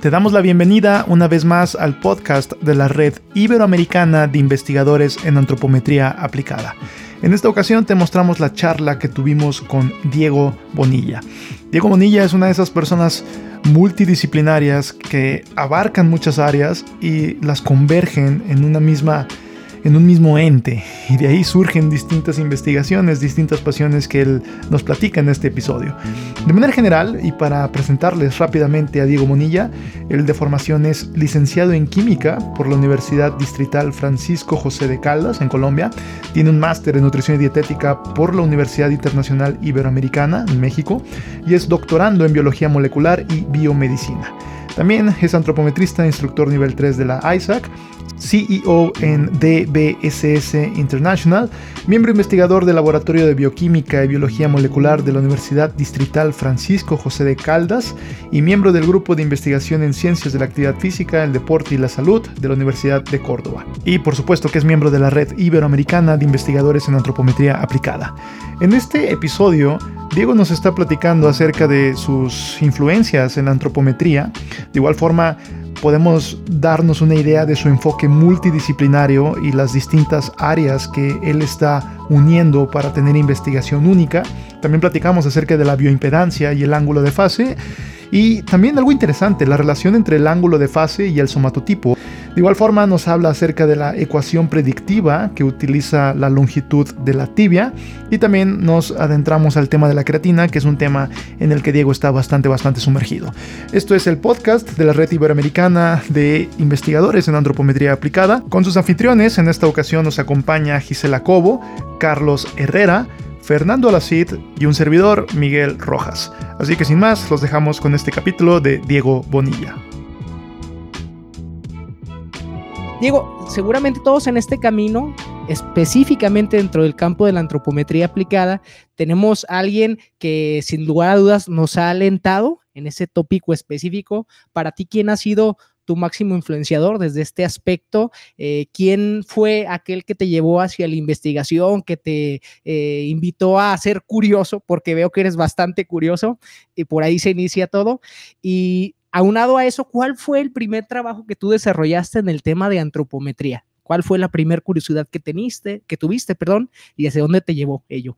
Te damos la bienvenida una vez más al podcast de la Red Iberoamericana de Investigadores en Antropometría Aplicada. En esta ocasión te mostramos la charla que tuvimos con Diego Bonilla. Diego Bonilla es una de esas personas multidisciplinarias que abarcan muchas áreas y las convergen en una misma en un mismo ente y de ahí surgen distintas investigaciones, distintas pasiones que él nos platica en este episodio. De manera general, y para presentarles rápidamente a Diego Monilla, él de formación es licenciado en química por la Universidad Distrital Francisco José de Caldas en Colombia, tiene un máster en nutrición y dietética por la Universidad Internacional Iberoamericana en México y es doctorando en biología molecular y biomedicina. También es antropometrista, instructor nivel 3 de la ISAC CEO en DBSS International, miembro investigador del Laboratorio de Bioquímica y Biología Molecular de la Universidad Distrital Francisco José de Caldas y miembro del Grupo de Investigación en Ciencias de la Actividad Física, el Deporte y la Salud de la Universidad de Córdoba. Y por supuesto que es miembro de la Red Iberoamericana de Investigadores en Antropometría Aplicada. En este episodio, Diego nos está platicando acerca de sus influencias en la antropometría. De igual forma, podemos darnos una idea de su enfoque multidisciplinario y las distintas áreas que él está uniendo para tener investigación única. También platicamos acerca de la bioimpedancia y el ángulo de fase. Y también algo interesante, la relación entre el ángulo de fase y el somatotipo. De igual forma nos habla acerca de la ecuación predictiva que utiliza la longitud de la tibia y también nos adentramos al tema de la creatina, que es un tema en el que Diego está bastante, bastante sumergido. Esto es el podcast de la Red Iberoamericana de Investigadores en Antropometría Aplicada. Con sus anfitriones, en esta ocasión nos acompaña Gisela Cobo, Carlos Herrera, Fernando Alacid y un servidor, Miguel Rojas. Así que sin más, los dejamos con este capítulo de Diego Bonilla. Diego, seguramente todos en este camino, específicamente dentro del campo de la antropometría aplicada, tenemos a alguien que sin lugar a dudas nos ha alentado en ese tópico específico. Para ti, ¿quién ha sido tu máximo influenciador desde este aspecto? Eh, ¿Quién fue aquel que te llevó hacia la investigación, que te eh, invitó a ser curioso? Porque veo que eres bastante curioso y por ahí se inicia todo. Y aunado a eso, ¿cuál fue el primer trabajo que tú desarrollaste en el tema de antropometría? ¿Cuál fue la primera curiosidad que teniste, que tuviste, perdón, y hacia dónde te llevó ello?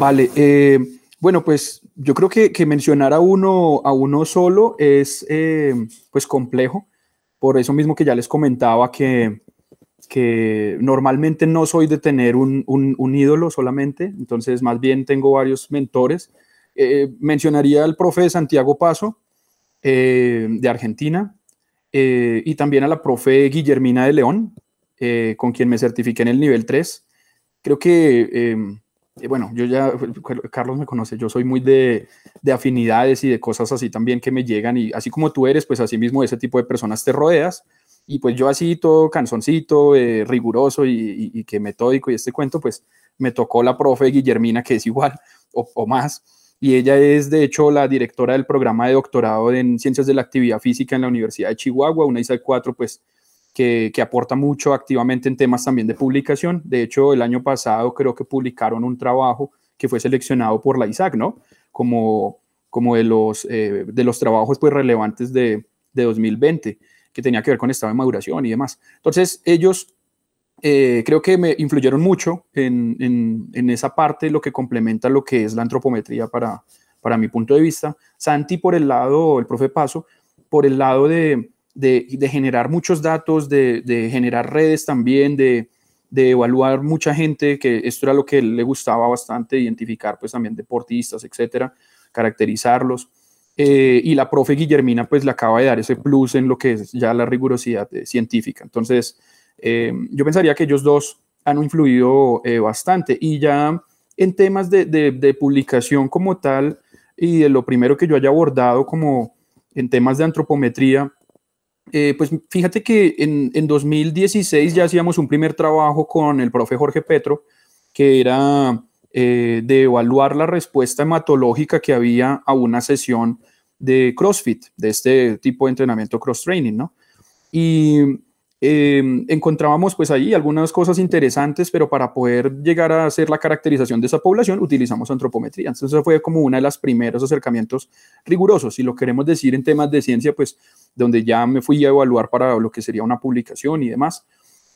Vale, eh, bueno, pues yo creo que, mencionar a uno, a uno solo es eh, pues complejo, por eso mismo que ya les comentaba que, que normalmente no soy de tener un, un ídolo solamente, entonces más bien tengo varios mentores eh, mencionaría al profe Santiago Paso, eh, de Argentina, eh, y también a la profe Guillermina de León, con quien me certifiqué en el nivel 3. Creo que, bueno, yo ya, Carlos me conoce, yo soy muy de, de, afinidades y de cosas así también que me llegan, y así como tú eres, pues así mismo ese tipo de personas te rodeas. Y pues yo así todo canzoncito, riguroso y, y, que metódico y este cuento, pues me tocó la profe Guillermina, que es igual o, o más y ella es de hecho la directora del programa de doctorado en Ciencias de la Actividad Física en la Universidad de Chihuahua, una ISAC 4 pues que, que, aporta mucho activamente en temas también de publicación. De hecho, el año pasado creo que publicaron un trabajo que fue seleccionado por la ISAC, ¿no? Como, como de, los, eh, de los trabajos pues relevantes de, de 2020 que tenía que ver con estado de maduración y demás. Entonces, ellos eh, creo que me influyeron mucho en, en, esa parte, lo que complementa lo que es la antropometría para, para mi punto de vista. Santi por el lado, el profe Paso, por el lado de, de, generar muchos datos, de, de generar redes también, de, de, evaluar mucha gente, que esto era lo que le gustaba bastante, identificar pues también deportistas, etcétera, caracterizarlos. Eh, y la profe Guillermina pues le acaba de dar ese plus en lo que es ya la rigurosidad eh, científica. Entonces, eh, yo pensaría que ellos dos han influido eh, bastante y ya en temas de, de, publicación como tal y de lo primero que yo haya abordado como en temas de antropometría, eh, pues fíjate que en, en, 2016 ya hacíamos un primer trabajo con el profe Jorge Petro, que era de evaluar la respuesta hematológica que había a una sesión de CrossFit, de este tipo de entrenamiento cross-training, ¿no? Y eh, encontrábamos pues ahí algunas cosas interesantes, pero para poder llegar a hacer la caracterización de esa población utilizamos antropometría. Entonces fue como uno de los primeros acercamientos rigurosos, si lo queremos decir en temas de ciencia, pues donde ya me fui a evaluar para lo que sería una publicación y demás.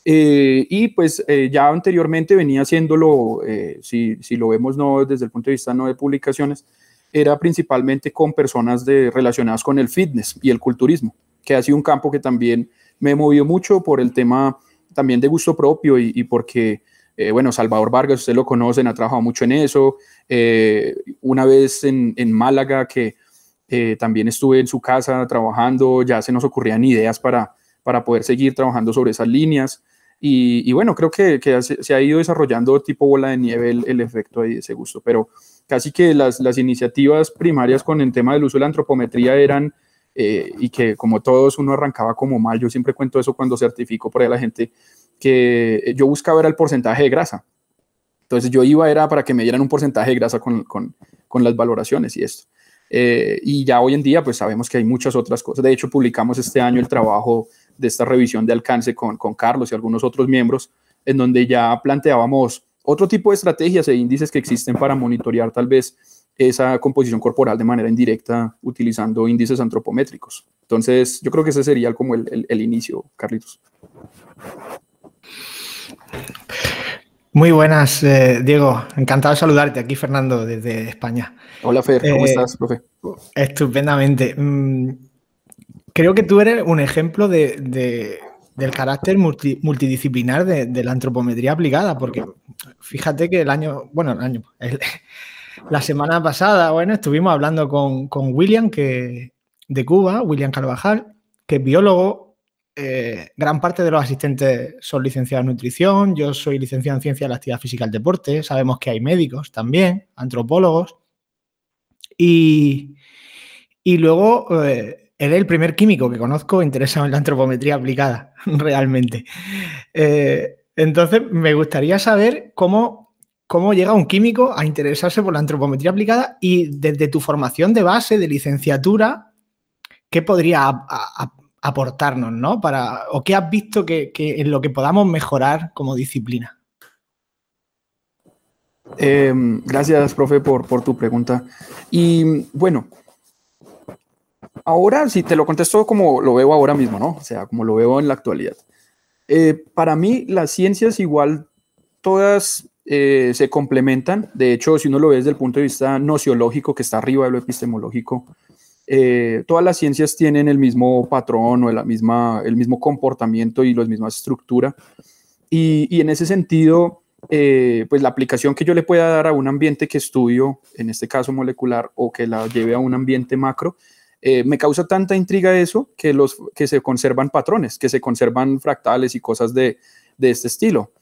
Eh, y pues eh, ya anteriormente venía haciéndolo, si, si, lo vemos no desde el punto de vista no de publicaciones, era principalmente con personas de, relacionadas con el fitness y el culturismo, que ha sido un campo que también me movió mucho por el tema también de gusto propio y, porque, eh, bueno, Salvador Vargas, usted lo conocen, ha trabajado mucho en eso. Eh, una vez en, Málaga, que eh, también estuve en su casa trabajando, ya se nos ocurrían ideas para, para poder seguir trabajando sobre esas líneas. Y, bueno, creo que, se, ha ido desarrollando tipo bola de nieve el, efecto de ese gusto, pero casi que las, las iniciativas primarias con el tema del uso de la antropometría eran eh, y que como todos uno arrancaba como mal, yo siempre cuento eso cuando certifico por ahí a la gente, que yo buscaba era el porcentaje de grasa. Entonces yo iba era para que me dieran un porcentaje de grasa con, con, con las valoraciones y esto. Eh, y ya hoy en día pues sabemos que hay muchas otras cosas. De hecho publicamos este año el trabajo de esta revisión de alcance con, con Carlos y algunos otros miembros, en donde ya planteábamos otro tipo de estrategias e índices que existen para monitorear tal vez esa composición corporal de manera indirecta utilizando índices antropométricos. Entonces, yo creo que ese sería como el, el, inicio, Carlitos. Muy buenas, eh, Diego. Encantado de saludarte. Aquí Fernando desde España. Hola, Fer. ¿Cómo eh, estás, profe? Estupendamente. Mm, creo que tú eres un ejemplo de, del carácter multidisciplinar de, de, la antropometría aplicada, porque fíjate que el año, bueno, el año, el, la semana pasada, bueno, estuvimos hablando con, William, que, de Cuba, William Carvajal, que es biólogo. Eh, gran parte de los asistentes son licenciados en nutrición. Yo soy licenciado en ciencia de la actividad física y el deporte. Sabemos que hay médicos también, antropólogos. Y, y luego, eh, él es el primer químico que conozco interesado en la antropometría aplicada, realmente. Eh, entonces, me gustaría saber cómo cómo llega un químico a interesarse por la antropometría aplicada y desde tu formación de base, de licenciatura, ¿qué podría aportarnos, ¿no? Para, ¿O qué has visto que, en lo que podamos mejorar como disciplina? Em, gracias, profe, por, tu pregunta. Y bueno, ahora si te lo contesto como lo veo ahora mismo, ¿no? O sea, como lo veo en la actualidad. Eh, para mí, las ciencias igual, todas eh, se complementan. De hecho, si uno lo ve desde el punto de vista nociológico, que está arriba de lo epistemológico, eh, todas las ciencias tienen el mismo patrón o la misma, el mismo comportamiento y la misma estructura. Y, en ese sentido, eh, pues la aplicación que yo le pueda dar a un ambiente que estudio, en este caso molecular, o que la lleve a un ambiente macro, me causa tanta intriga eso que, los, que se conservan patrones, que se conservan fractales y cosas de, de este estilo.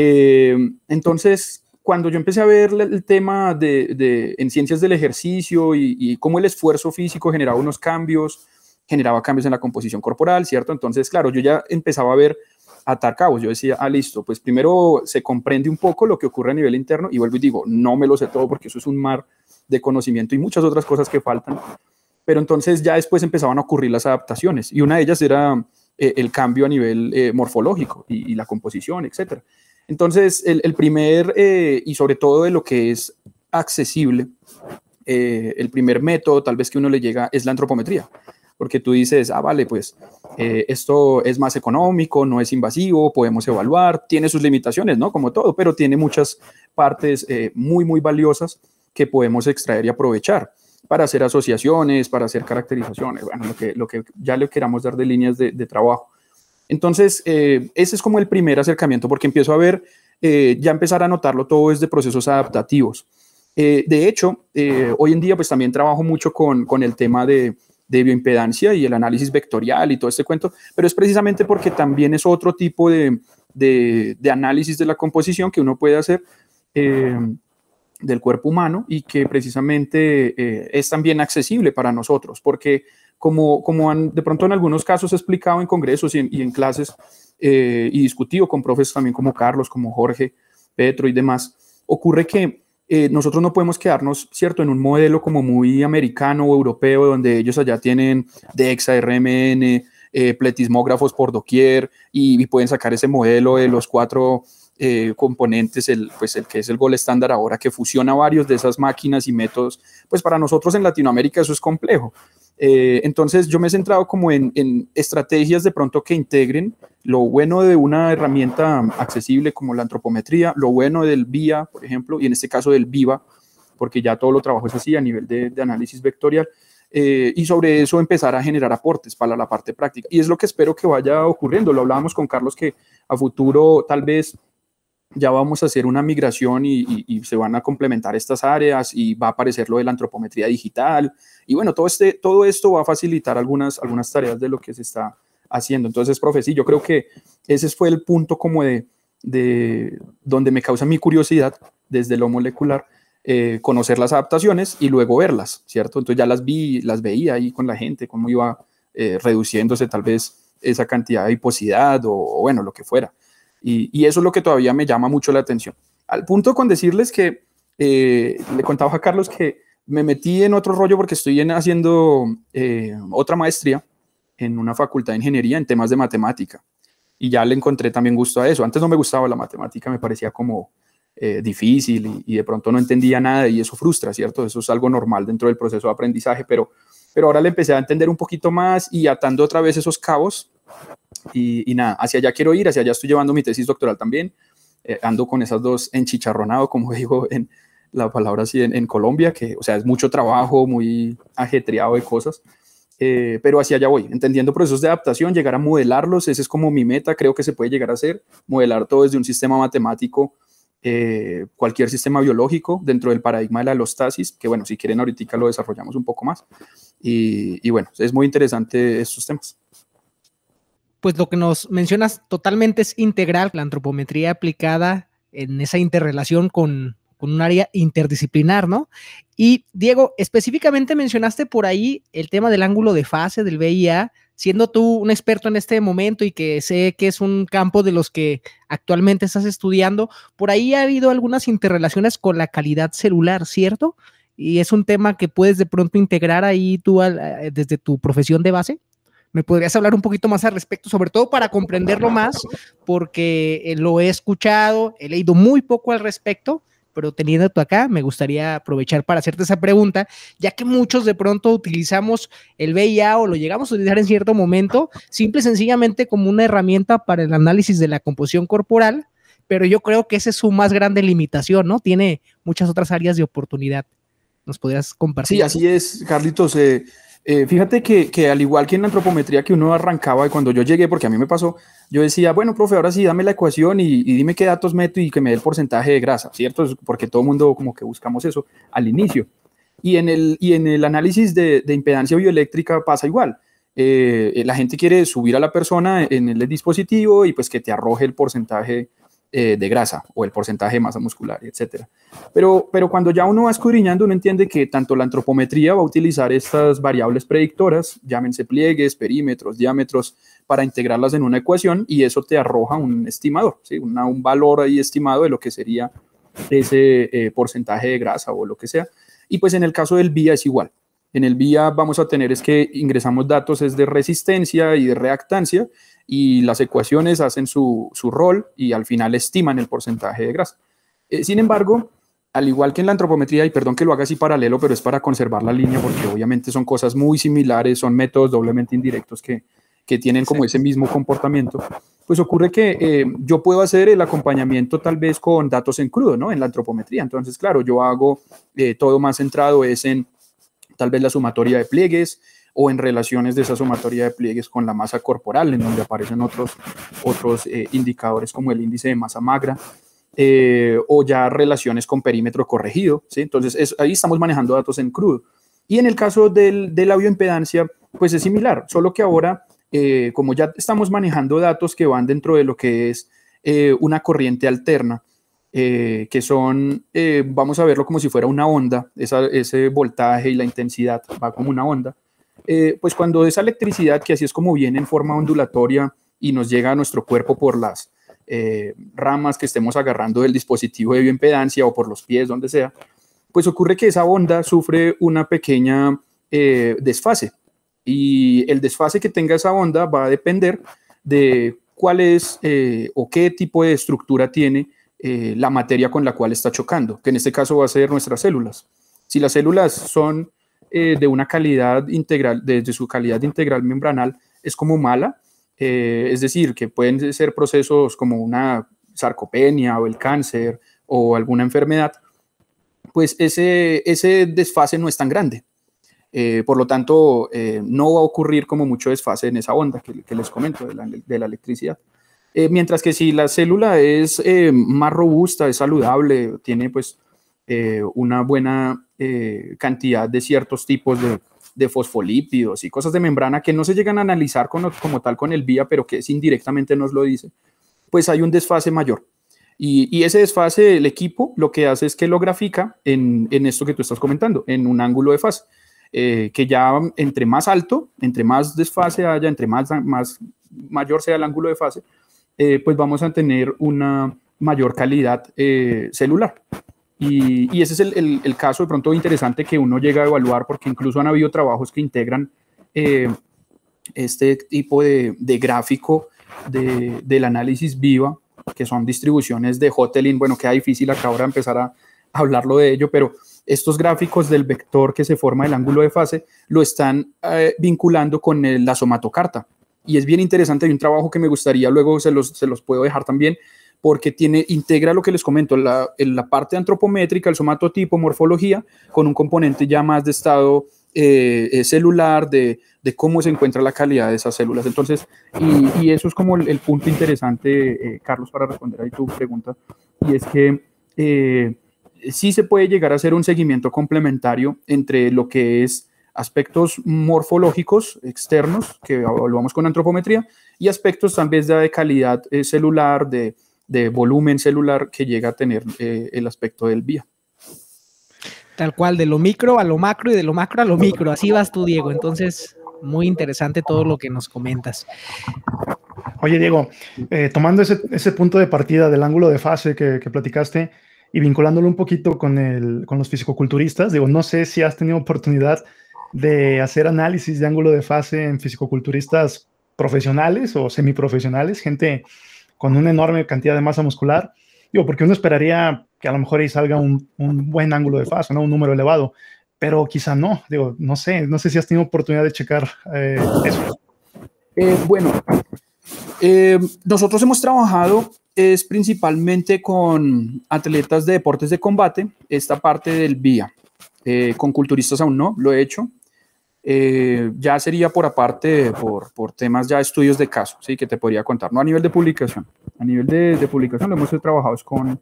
Eh, entonces, cuando yo empecé a ver el tema de, en ciencias del ejercicio y, cómo el esfuerzo físico generaba unos cambios, generaba cambios en la composición corporal, ¿cierto? Entonces, claro, yo ya empezaba a ver atar cabos. Yo decía, ah, listo, pues primero se comprende un poco lo que ocurre a nivel interno y vuelvo y digo, no me lo sé todo porque eso es un mar de conocimiento y muchas otras cosas que faltan. Pero entonces ya después empezaban a ocurrir las adaptaciones y una de ellas era eh, el cambio a nivel eh, morfológico y, y, la composición, etcétera. Entonces, el, primer, eh, y sobre todo de lo que es accesible, eh, el primer método tal vez que uno le llega es la antropometría, porque tú dices, ah, vale, pues eh, esto es más económico, no es invasivo, podemos evaluar, tiene sus limitaciones, ¿no? Como todo, pero tiene muchas partes muy, muy valiosas que podemos extraer y aprovechar para hacer asociaciones, para hacer caracterizaciones, bueno, lo que, lo que ya le queramos dar de líneas de trabajo. Entonces, eh, ese es como el primer acercamiento, porque empiezo a ver, eh, ya empezar a notarlo todo desde procesos adaptativos. Eh, de hecho, hoy en día pues también trabajo mucho con, con el tema de, de, bioimpedancia y el análisis vectorial y todo este cuento, pero es precisamente porque también es otro tipo de, de, de análisis de la composición que uno puede hacer del cuerpo humano y que precisamente es también accesible para nosotros, porque como, como han de pronto en algunos casos explicado en congresos y en, clases eh, y discutido con profes también como Carlos, como Jorge, Petro y demás, ocurre que eh, nosotros no podemos quedarnos, ¿cierto?, en un modelo como muy americano o europeo, donde ellos allá tienen DEXA, RMN, eh, pletismógrafos por doquier y, pueden sacar ese modelo de los cuatro eh, componentes, el, pues el que es el gol estándar ahora, que fusiona varios de esas máquinas y métodos, pues para nosotros en Latinoamérica eso es complejo. Eh, entonces yo me he centrado como en, estrategias de pronto que integren lo bueno de una herramienta accesible como la antropometría, lo bueno del VIA, por ejemplo, y en este caso del VIVA, porque ya todo lo trabajo es así a nivel de, análisis vectorial, eh, y sobre eso empezar a generar aportes para la parte práctica. Y es lo que espero que vaya ocurriendo. Lo hablábamos con Carlos que a futuro tal vez ya vamos a hacer una migración y, se van a complementar estas áreas y va a aparecer lo de la antropometría digital. Y bueno, todo, este, todo esto va a facilitar algunas, algunas tareas de lo que se está haciendo. Entonces, profe, sí, yo creo que ese fue el punto como de, de donde me causa mi curiosidad desde lo molecular, eh, conocer las adaptaciones y luego verlas, ¿cierto? Entonces ya las vi, las veía ahí con la gente, cómo iba eh, reduciéndose tal vez esa cantidad de hiposidad o, o bueno, lo que fuera. Y, eso es lo que todavía me llama mucho la atención. Al punto con decirles que eh, le contaba a Carlos que me metí en otro rollo porque estoy haciendo eh, otra maestría en una facultad de ingeniería en temas de matemática. Y ya le encontré también gusto a eso. Antes no me gustaba la matemática, me parecía como eh, difícil y, de pronto no entendía nada y eso frustra, ¿cierto? Eso es algo normal dentro del proceso de aprendizaje, pero, pero ahora le empecé a entender un poquito más y atando otra vez esos cabos, y, nada, hacia allá quiero ir, hacia allá estoy llevando mi tesis doctoral también. Eh, ando con esas dos enchicharronado, como digo en la palabra así en, Colombia, que, o sea, es mucho trabajo, muy ajetreado de cosas. Eh, pero hacia allá voy, entendiendo procesos de adaptación, llegar a modelarlos, ese es como mi meta, creo que se puede llegar a hacer, modelar todo desde un sistema matemático, eh, cualquier sistema biológico dentro del paradigma de la alostasis, que bueno, si quieren ahorita lo desarrollamos un poco más. Y, y bueno, es muy interesante estos temas pues lo que nos mencionas totalmente es integral, la antropometría aplicada en esa interrelación con, un área interdisciplinar, ¿no? Y Diego, específicamente mencionaste por ahí el tema del ángulo de fase del VIA, siendo tú un experto en este momento y que sé que es un campo de los que actualmente estás estudiando, por ahí ha habido algunas interrelaciones con la calidad celular, ¿cierto? Y es un tema que puedes de pronto integrar ahí tú desde tu profesión de base. ¿Me podrías hablar un poquito más al respecto, sobre todo para comprenderlo más, porque eh, lo he escuchado, he leído muy poco al respecto, pero teniendo tú acá, me gustaría aprovechar para hacerte esa pregunta, ya que muchos de pronto utilizamos el VIA o lo llegamos a utilizar en cierto momento, simple y sencillamente como una herramienta para el análisis de la composición corporal, pero yo creo que esa es su más grande limitación, ¿no? Tiene muchas otras áreas de oportunidad. ¿Nos podrías compartir? Sí, así es, Carlitos. Eh, eh, fíjate que, al igual que en la antropometría que uno arrancaba y cuando yo llegué, porque a mí me pasó, yo decía, bueno, profe, ahora sí, dame la ecuación y, dime qué datos meto y que me dé el porcentaje de grasa, ¿cierto? Porque todo el mundo como que buscamos eso al inicio. Y en el, y en el análisis de, impedancia bioeléctrica pasa igual. Eh, la gente quiere subir a la persona en el dispositivo y pues que te arroje el porcentaje eh, de grasa o el porcentaje de masa muscular, etc. Pero, pero cuando ya uno va escudriñando, uno entiende que tanto la antropometría va a utilizar estas variables predictoras, llámense pliegues, perímetros, diámetros, para integrarlas en una ecuación y eso te arroja un estimador, ¿sí? un valor ahí estimado de lo que sería ese eh, porcentaje de grasa o lo que sea. Y pues en el caso del VIA es igual. En el VIA vamos a tener es que ingresamos datos es de resistencia y de reactancia y las ecuaciones hacen su, rol y al final estiman el porcentaje de grasa. Eh, sin embargo, al igual que en la antropometría, y perdón que lo haga así paralelo, pero es para conservar la línea porque obviamente son cosas muy similares, son métodos doblemente indirectos que, tienen como ese mismo comportamiento, pues ocurre que eh, yo puedo hacer el acompañamiento tal vez con datos en crudo, ¿no? En la antropometría. Entonces, claro, yo hago eh, todo más centrado es en tal vez la sumatoria de pliegues, o en relaciones de esa sumatoria de pliegues con la masa corporal, en donde aparecen otros, otros eh, indicadores como el índice de masa magra, eh, o ya relaciones con perímetro corregido. ¿sí? Entonces, ahí estamos manejando datos en crudo. Y en el caso del, de la bioimpedancia, pues es similar, solo que ahora, eh, como ya estamos manejando datos que van dentro de lo que es una corriente alterna, que son, vamos a verlo como si fuera una onda, ese voltaje y la intensidad va como una onda. Eh, pues cuando esa electricidad, que así es como viene en forma ondulatoria y nos llega a nuestro cuerpo por las eh, ramas que estemos agarrando del dispositivo de bioimpedancia o por los pies, donde sea, pues ocurre que esa onda sufre una pequeña eh, desfase. Y el desfase que tenga esa onda va a depender de cuál es o qué tipo de estructura tiene la materia con la cual está chocando, que en este caso va a ser nuestras células. Si las células son eh, de una calidad integral, desde su calidad integral membranal, es como mala, es decir, que pueden ser procesos como una sarcopenia o el cáncer o alguna enfermedad, pues ese, ese desfase no es tan grande. Eh, por lo tanto, eh, no va a ocurrir como mucho desfase en esa onda que, les comento de la, electricidad. Eh, mientras que si la célula es más robusta, es saludable, tiene pues una buena cantidad de ciertos tipos de, fosfolípidos y cosas de membrana que no se llegan a analizar como tal con el vía, pero que es indirectamente nos lo dice, pues hay un desfase mayor. Y, ese desfase, el equipo lo que hace es que lo grafica en, esto que tú estás comentando, en un ángulo de fase. Eh, que ya entre más alto, entre más desfase haya, entre más, más mayor sea el ángulo de fase, eh, pues vamos a tener una mayor calidad eh, celular. Y, ese es el, el, caso de pronto interesante que uno llega a evaluar porque incluso han habido trabajos que integran este tipo de, gráfico de, del análisis viva, que son distribuciones de Hotelin. Bueno, queda difícil acá ahora empezar a hablarlo de ello, pero estos gráficos del vector que se forma el ángulo de fase lo están eh, vinculando con la somatocarta. Y es bien interesante, hay un trabajo que me gustaría, luego se los puedo dejar también, porque tiene, integra lo que les comento, la, la parte antropométrica, el somatotipo, morfología, con un componente ya más de estado eh, eh, celular, de, de, cómo se encuentra la calidad de esas células. Entonces, y, y eso es como el, punto interesante, Carlos, para responder ahí tu pregunta, y es que sí se puede llegar a hacer un seguimiento complementario entre lo que es aspectos morfológicos externos, que evaluamos con antropometría, y aspectos también de calidad eh, celular, de, volumen celular que llega a tener eh, el aspecto del vía. Tal cual, de lo micro a lo macro y de lo macro a lo micro. Así vas tú, Diego. Entonces, muy interesante todo lo que nos comentas. Oye, Diego, eh, tomando ese, punto de partida del ángulo de fase que, que platicaste, y vinculándolo un poquito con, el, con los fisicoculturistas, digo, no sé si has tenido oportunidad de hacer análisis de ángulo de fase en fisicoculturistas profesionales o semiprofesionales, gente con una enorme cantidad de masa muscular. Digo, porque uno esperaría que a lo mejor ahí salga un, un buen ángulo de fase, ¿no? un número elevado, pero quizá no. Digo, no sé, no sé si has tenido oportunidad de checar eh, eso. Eh, bueno, eh, nosotros hemos trabajado es principalmente con atletas de deportes de combate, esta parte del vía. Con culturistas aún no, lo he hecho. Eh, ya sería por aparte, por, por, temas ya estudios de caso, ¿sí? que te podría contar, no a nivel de publicación. A nivel de, de publicación lo hemos trabajado con,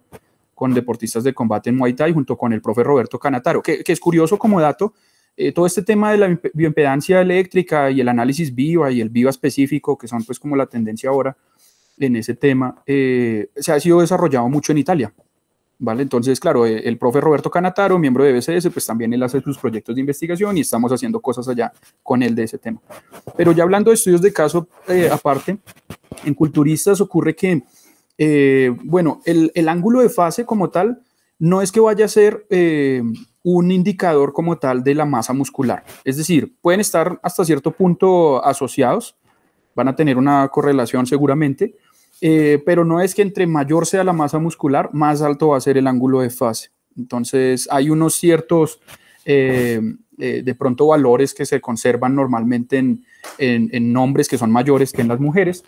con deportistas de combate en Muay Thai junto con el profe Roberto Canataro, que, que es curioso como dato, eh, todo este tema de la bioimpedancia eléctrica y el análisis viva y el viva específico, que son pues como la tendencia ahora, en ese tema eh, se ha sido desarrollado mucho en Italia. ¿Vale? Entonces, claro, eh, el profe Roberto Canataro, miembro de BCS, pues también él hace sus proyectos de investigación y estamos haciendo cosas allá con él de ese tema. Pero ya hablando de estudios de caso eh, aparte, en culturistas ocurre que, bueno, el, el, ángulo de fase como tal no es que vaya a ser un indicador como tal de la masa muscular. Es decir, pueden estar hasta cierto punto asociados, van a tener una correlación seguramente, eh, pero no es que entre mayor sea la masa muscular, más alto va a ser el ángulo de fase. Entonces, hay unos ciertos, eh, eh, de pronto, valores que se conservan normalmente en, en, nombres que son mayores que en las mujeres,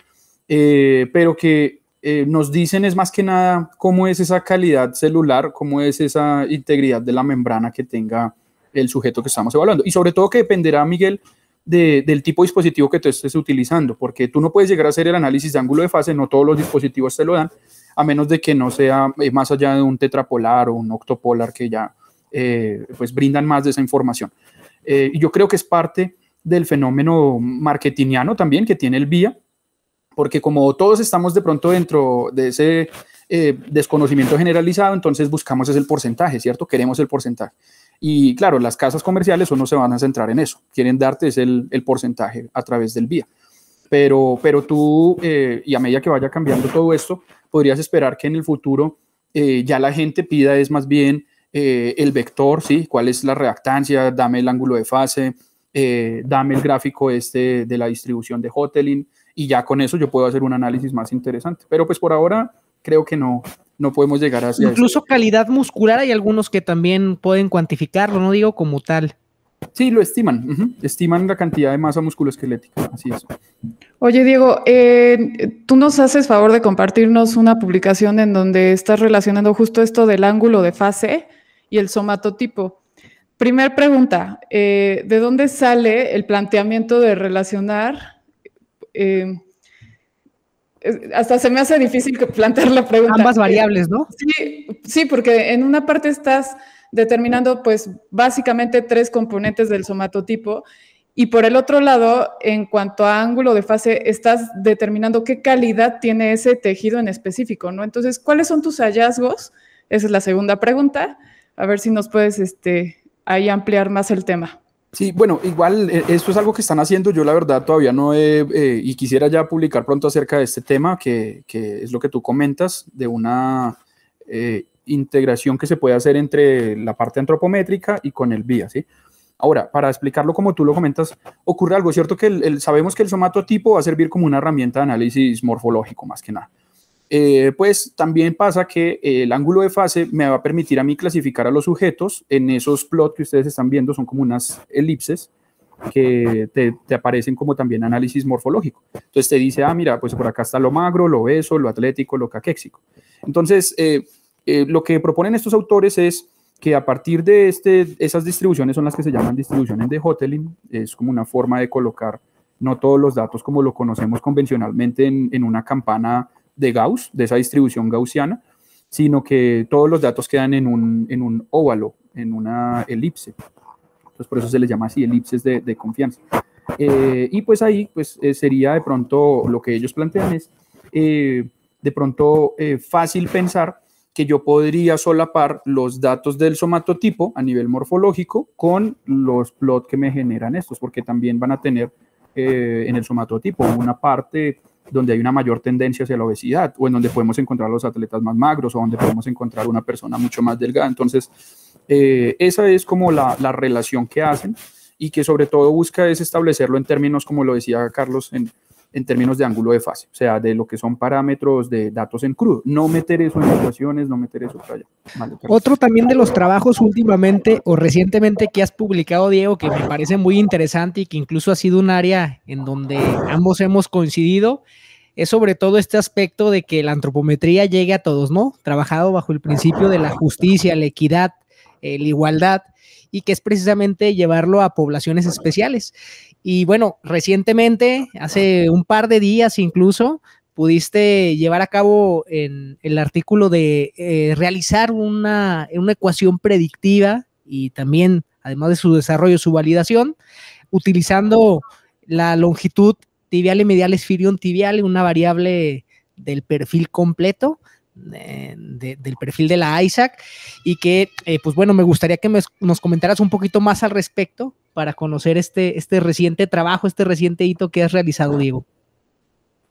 pero que nos dicen es más que nada cómo es esa calidad celular, cómo es esa integridad de la membrana que tenga el sujeto que estamos evaluando. Y sobre todo que dependerá, Miguel, del tipo de dispositivo que tú estés utilizando, porque tú no puedes llegar a hacer el análisis de ángulo de fase, no todos los dispositivos te lo dan, a menos de que no sea eh, más allá de un tetrapolar o un octopolar que ya eh, pues brindan más de esa información. Eh, yo creo que es parte del fenómeno marketingiano también que tiene el VIA, porque como todos estamos de pronto dentro de ese desconocimiento generalizado, entonces buscamos ese porcentaje, ¿cierto? Queremos el porcentaje. Y claro, las casas comerciales no se van a centrar en eso, quieren darte el, porcentaje a través del vía. Pero, pero tú, eh, y a medida que vaya cambiando todo esto, podrías esperar que en el futuro eh, ya la gente pida es más bien eh, el vector, ¿sí? ¿Cuál es la reactancia? Dame el ángulo de fase, dame el gráfico este de la distribución de Hotelin y ya con eso yo puedo hacer un análisis más interesante. Pero pues por ahora creo que no, no podemos llegar a Incluso calidad muscular hay algunos que también pueden cuantificarlo, no digo como tal. Sí, lo estiman, estiman la cantidad de masa musculoesquelética, así es. Oye, Diego, eh, tú nos haces favor de compartirnos una publicación en donde estás relacionando justo esto del ángulo de fase y el somatotipo. Primer pregunta, eh, ¿de dónde sale el planteamiento de relacionar? Eh, hasta se me hace difícil plantear la pregunta. Ambas variables, ¿no? Sí, sí, porque en una parte estás determinando pues básicamente tres componentes del somatotipo y por el otro lado, en cuanto a ángulo de fase, estás determinando qué calidad tiene ese tejido en específico, ¿no? Entonces, ¿cuáles son tus hallazgos? Esa es la segunda pregunta. A ver si nos puedes este, ahí ampliar más el tema. Sí, bueno, igual eh, esto es algo que están haciendo. Yo la verdad todavía no he, eh, y quisiera ya publicar pronto acerca de este tema, que, que es lo que tú comentas, de una eh, integración que se puede hacer entre la parte antropométrica y con el VIA, ¿sí? Ahora, para explicarlo como tú lo comentas, ocurre algo, ¿cierto? Que el, sabemos que el somatotipo va a servir como una herramienta de análisis morfológico, más que nada. Eh, pues también pasa que el ángulo de fase me va a permitir a mí clasificar a los sujetos en esos plots que ustedes están viendo, son como unas elipses que te, aparecen como también análisis morfológico. Entonces te dice, ah, mira, pues por acá está lo magro, lo obeso, lo atlético, lo caquéxico. Entonces, eh, eh, lo que proponen estos autores es que a partir de este, esas distribuciones son las que se llaman distribuciones de Hotelling, es como una forma de colocar no todos los datos como lo conocemos convencionalmente en, una campana de Gauss, de esa distribución gaussiana, sino que todos los datos quedan en un, en un óvalo, en una elipse. Entonces por eso se les llama así elipses de, confianza. Eh, y pues ahí pues eh, sería de pronto lo que ellos plantean es de pronto fácil pensar que yo podría solapar los datos del somatotipo a nivel morfológico con los plots que me generan estos, porque también van a tener eh, en el somatotipo una parte donde hay una mayor tendencia hacia la obesidad, o en donde podemos encontrar los atletas más magros, o donde podemos encontrar una persona mucho más delgada. Entonces, eh, esa es como la, la relación que hacen y que sobre todo busca es establecerlo en términos, como lo decía Carlos, en, en términos de ángulo de fase, o sea, de lo que son parámetros de datos en crudo. No meter eso en ecuaciones, no meter eso para allá. Otro también de los trabajos últimamente o recientemente que has publicado, Diego, que me parece muy interesante y que incluso ha sido un área en donde ambos hemos coincidido, es sobre todo este aspecto de que la antropometría llegue a todos, ¿no? Trabajado bajo el principio de la justicia, la equidad, eh, la igualdad y que es precisamente llevarlo a poblaciones especiales. Y bueno, recientemente, hace un par de días incluso, pudiste llevar a cabo en el artículo de eh, realizar una, una ecuación predictiva y también, además de su desarrollo, su validación, utilizando la longitud tibial y medial esfirión tibial, una variable del perfil completo del perfil de la Isaac y que, eh, pues bueno, me gustaría que nos comentaras un poquito más al respecto para conocer este, este reciente trabajo, este reciente hito que has realizado, Diego.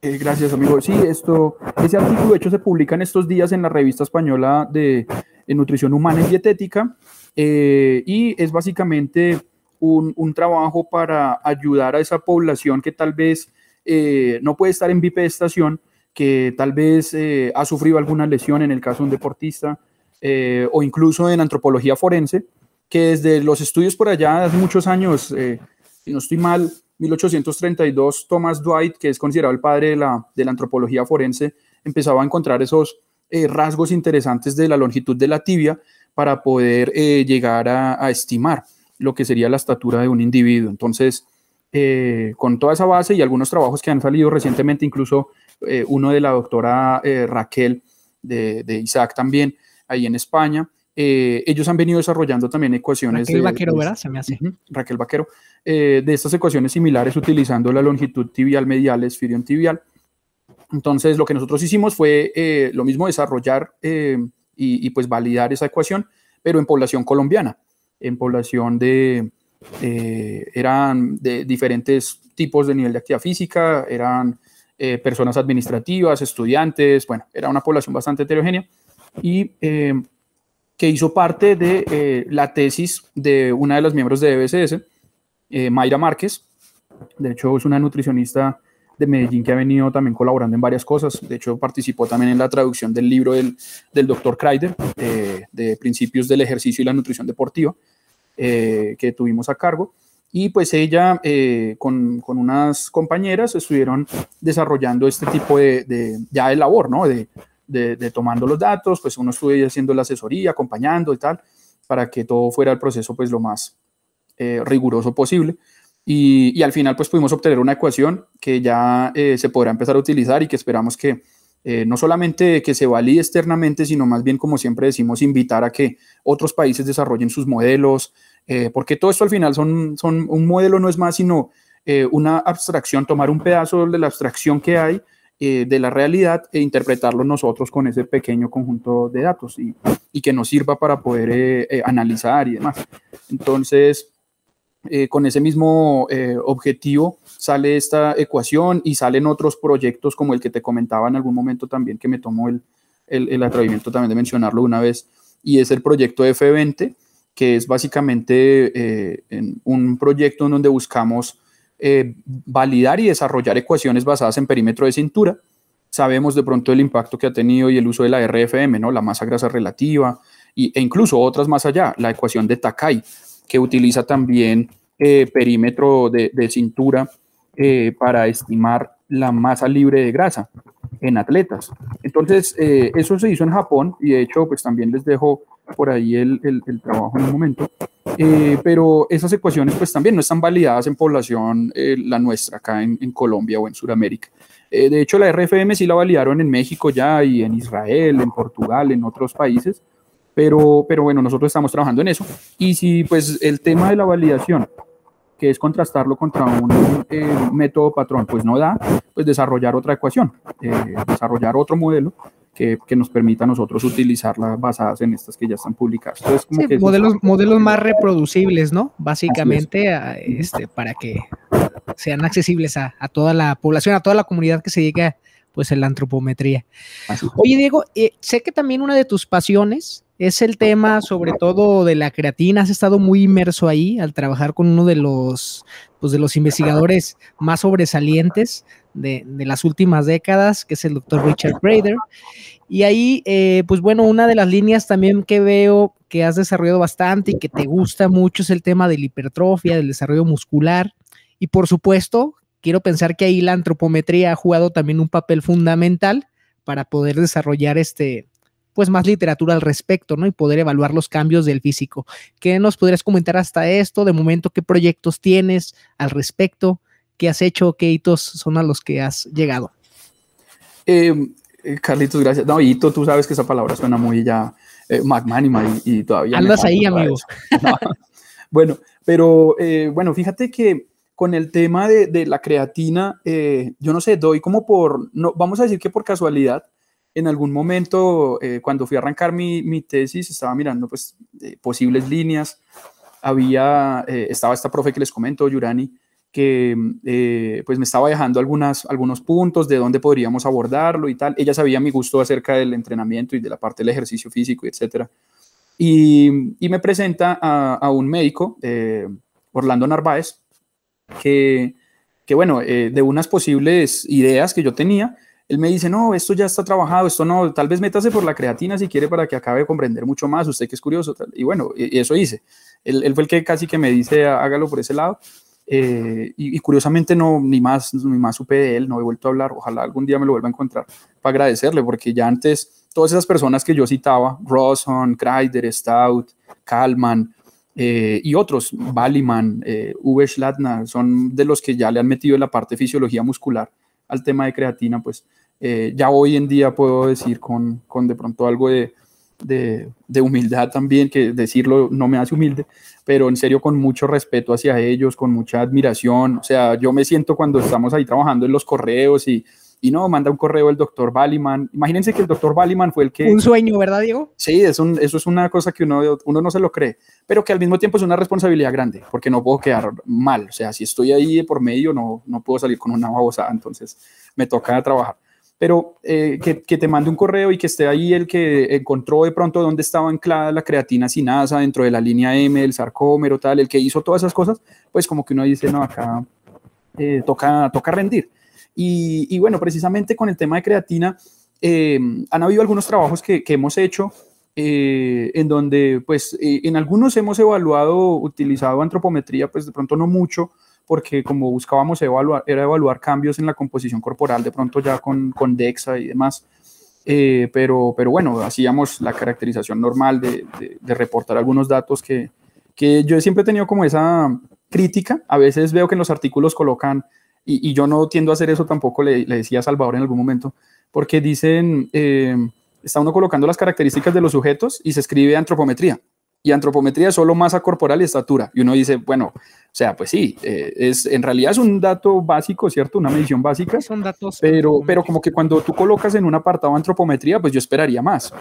Eh, gracias, amigo. Sí, esto, ese artículo, de hecho, se publica en estos días en la revista española de, Nutrición Humana y Dietética eh, y es básicamente un, trabajo para ayudar a esa población que tal vez no puede estar en bipedestación, que tal vez eh, ha sufrido alguna lesión en el caso de un deportista eh, o incluso en antropología forense, que desde los estudios por allá hace muchos años, eh, si no estoy mal, 1832, Thomas Dwight, que es considerado el padre de la, de la antropología forense, empezaba a encontrar esos rasgos interesantes de la longitud de la tibia para poder llegar a, estimar lo que sería la estatura de un individuo. Entonces, con toda esa base y algunos trabajos que han salido recientemente, incluso eh, uno de la doctora eh, Raquel de, Isaac también, ahí en España. Eh, ellos han venido desarrollando también ecuaciones. Raquel Vaquero, ¿verdad? Se me hace. Raquel Vaquero, de estas ecuaciones similares utilizando la longitud tibial medial, esfirión tibial. Entonces, lo que nosotros hicimos fue lo mismo, desarrollar y, pues validar esa ecuación, pero en población colombiana, en población de, eran de diferentes tipos de nivel de actividad física, eran eh, personas administrativas, estudiantes, bueno, era una población bastante heterogénea y eh, que hizo parte de eh, la tesis de una de los miembros de EBSS, Mayra Márquez. De hecho, es una nutricionista de Medellín que ha venido también colaborando en varias cosas. De hecho, participó también en la traducción del libro del, del doctor Kreider, de Principios del Ejercicio y la Nutrición Deportiva, que tuvimos a cargo. Y pues ella con, con, unas compañeras estuvieron desarrollando este tipo de, de ya de labor, ¿no? De, de, tomando los datos, pues uno estuvo haciendo la asesoría, acompañando y tal, para que todo fuera el proceso pues lo más eh, riguroso posible. Y, y, al final pues pudimos obtener una ecuación que ya eh, se podrá empezar a utilizar y que esperamos que eh, no solamente que se valide externamente, sino más bien como siempre decimos, invitar a que otros países desarrollen sus modelos, porque todo esto al final son, son un modelo no es más sino una abstracción, tomar un pedazo de la abstracción que hay eh, de la realidad e interpretarlo nosotros con ese pequeño conjunto de datos y, y que nos sirva para poder eh, eh, analizar y demás. Entonces, con ese mismo objetivo sale esta ecuación y salen otros proyectos como el que te comentaba en algún momento también, que me tomó el, el, el atrevimiento también de mencionarlo una vez, y es el proyecto F20, que es básicamente un proyecto en donde buscamos eh, validar y desarrollar ecuaciones basadas en perímetro de cintura. Sabemos de pronto el impacto que ha tenido y el uso de la RFM, ¿no? la masa grasa relativa, y, e incluso otras más allá, la ecuación de Takai, que utiliza también eh, perímetro de, cintura eh, para estimar la masa libre de grasa en atletas. Entonces, eso se hizo en Japón y de hecho, pues también les dejo por ahí el, el, trabajo en un momento. Eh, pero esas ecuaciones pues también no están validadas en población eh, la nuestra acá en, en, Colombia o en Sudamérica. Eh, de hecho, la RFM sí la validaron en México ya y en Israel, en Portugal, en otros países, pero, pero bueno, nosotros estamos trabajando en eso. Y si pues el tema de la validación, que es contrastarlo contra un método patrón, pues no da, pues desarrollar otra ecuación, desarrollar otro modelo que, nos permita a nosotros utilizarlas basadas en estas que ya están publicadas. modelos, modelos más reproducibles, ¿no? Básicamente, este, para que sean accesibles a, toda la población, a toda la comunidad que se dedica pues en la antropometría. Oye, Diego, eh, sé que también una de tus pasiones es el tema sobre todo de la creatina. Has estado muy inmerso ahí al trabajar con uno de los, pues, de los investigadores más sobresalientes de, las últimas décadas, que es el doctor Richard Brader. Y ahí, eh, pues bueno, una de las líneas también que veo que has desarrollado bastante y que te gusta mucho es el tema de la hipertrofia, del desarrollo muscular. Y por supuesto, quiero pensar que ahí la antropometría ha jugado también un papel fundamental para poder desarrollar este, pues más literatura al respecto, ¿no? Y poder evaluar los cambios del físico. ¿Qué nos podrías comentar hasta esto? De momento, ¿qué proyectos tienes al respecto? ¿Qué has hecho? ¿Qué hitos son a los que has llegado? Eh, eh, Carlitos, gracias. No, hito, tú sabes que esa palabra suena muy ya eh, magnánima y, todavía. Andas ahí, amigo. Bueno, pero bueno, fíjate que con el tema de, la creatina, yo no sé, doy como por, no, vamos a decir que por casualidad, en algún momento, cuando fui a arrancar mi, mi tesis, estaba mirando pues posibles líneas. Había, estaba esta profe que les comento, Yurani, que eh, pues me estaba dejando algunas, algunos puntos de dónde podríamos abordarlo y tal. Ella sabía mi gusto acerca del entrenamiento y de la parte del ejercicio físico, etc. Y, me presenta a, un médico, eh, Orlando Narváez, que, que bueno, eh, de unas posibles ideas que yo tenía, él me dice, no, esto ya está trabajado, esto no, tal vez métase por la creatina si quiere para que acabe de comprender mucho más, usted que es curioso. Y bueno, y eso hice. Él, fue el que casi que me dice, hágalo por ese lado. Eh, y, curiosamente no, ni más, ni más supe de él, no he vuelto a hablar, ojalá algún día me lo vuelva a encontrar para agradecerle, porque ya antes todas esas personas que yo citaba, Rosson, Kreider, Stout, Kalman eh, y otros, Baliman, eh, Uwe son de los que ya le han metido en la parte de fisiología muscular al tema de creatina, pues eh, ya hoy en día puedo decir con, con de pronto algo de, de, humildad también, que decirlo no me hace humilde, pero en serio con mucho respeto hacia ellos, con mucha admiración. O sea, yo me siento cuando estamos ahí trabajando en los correos y, y no, manda un correo el doctor Baliman. Imagínense que el doctor Baliman fue el que... Un sueño, ¿verdad, Diego? Sí, es un, eso es una cosa que uno, uno no se lo cree, pero que al mismo tiempo es una responsabilidad grande, porque no puedo quedar mal. O sea, si estoy ahí por medio, no, no puedo salir con una babosada, entonces me toca trabajar. Pero eh, que, que, te mande un correo y que esté ahí el que encontró de pronto dónde estaba anclada la creatina sinasa dentro de la línea M, el sarcómero, tal, el que hizo todas esas cosas, pues como que uno dice, no, acá eh, toca, toca rendir. Y, y, bueno, precisamente con el tema de creatina, eh, han habido algunos trabajos que, que hemos hecho en donde, pues, en algunos hemos evaluado, utilizado antropometría, pues de pronto no mucho, porque como buscábamos evaluar, era evaluar cambios en la composición corporal, de pronto ya con, con DEXA y demás. Eh, pero, pero bueno, hacíamos la caracterización normal de, de, reportar algunos datos que, que, yo siempre he tenido como esa crítica. A veces veo que en los artículos colocan, y, y yo no tiendo a hacer eso tampoco, le, le, decía a Salvador en algún momento, porque dicen, eh, está uno colocando las características de los sujetos y se escribe antropometría y antropometría es solo masa corporal y estatura. Y uno dice, bueno, o sea, pues sí, eh, es, en realidad es un dato básico, ¿cierto? Una medición básica. Son datos. Pero, pero como que cuando tú colocas en un apartado antropometría, pues yo esperaría más.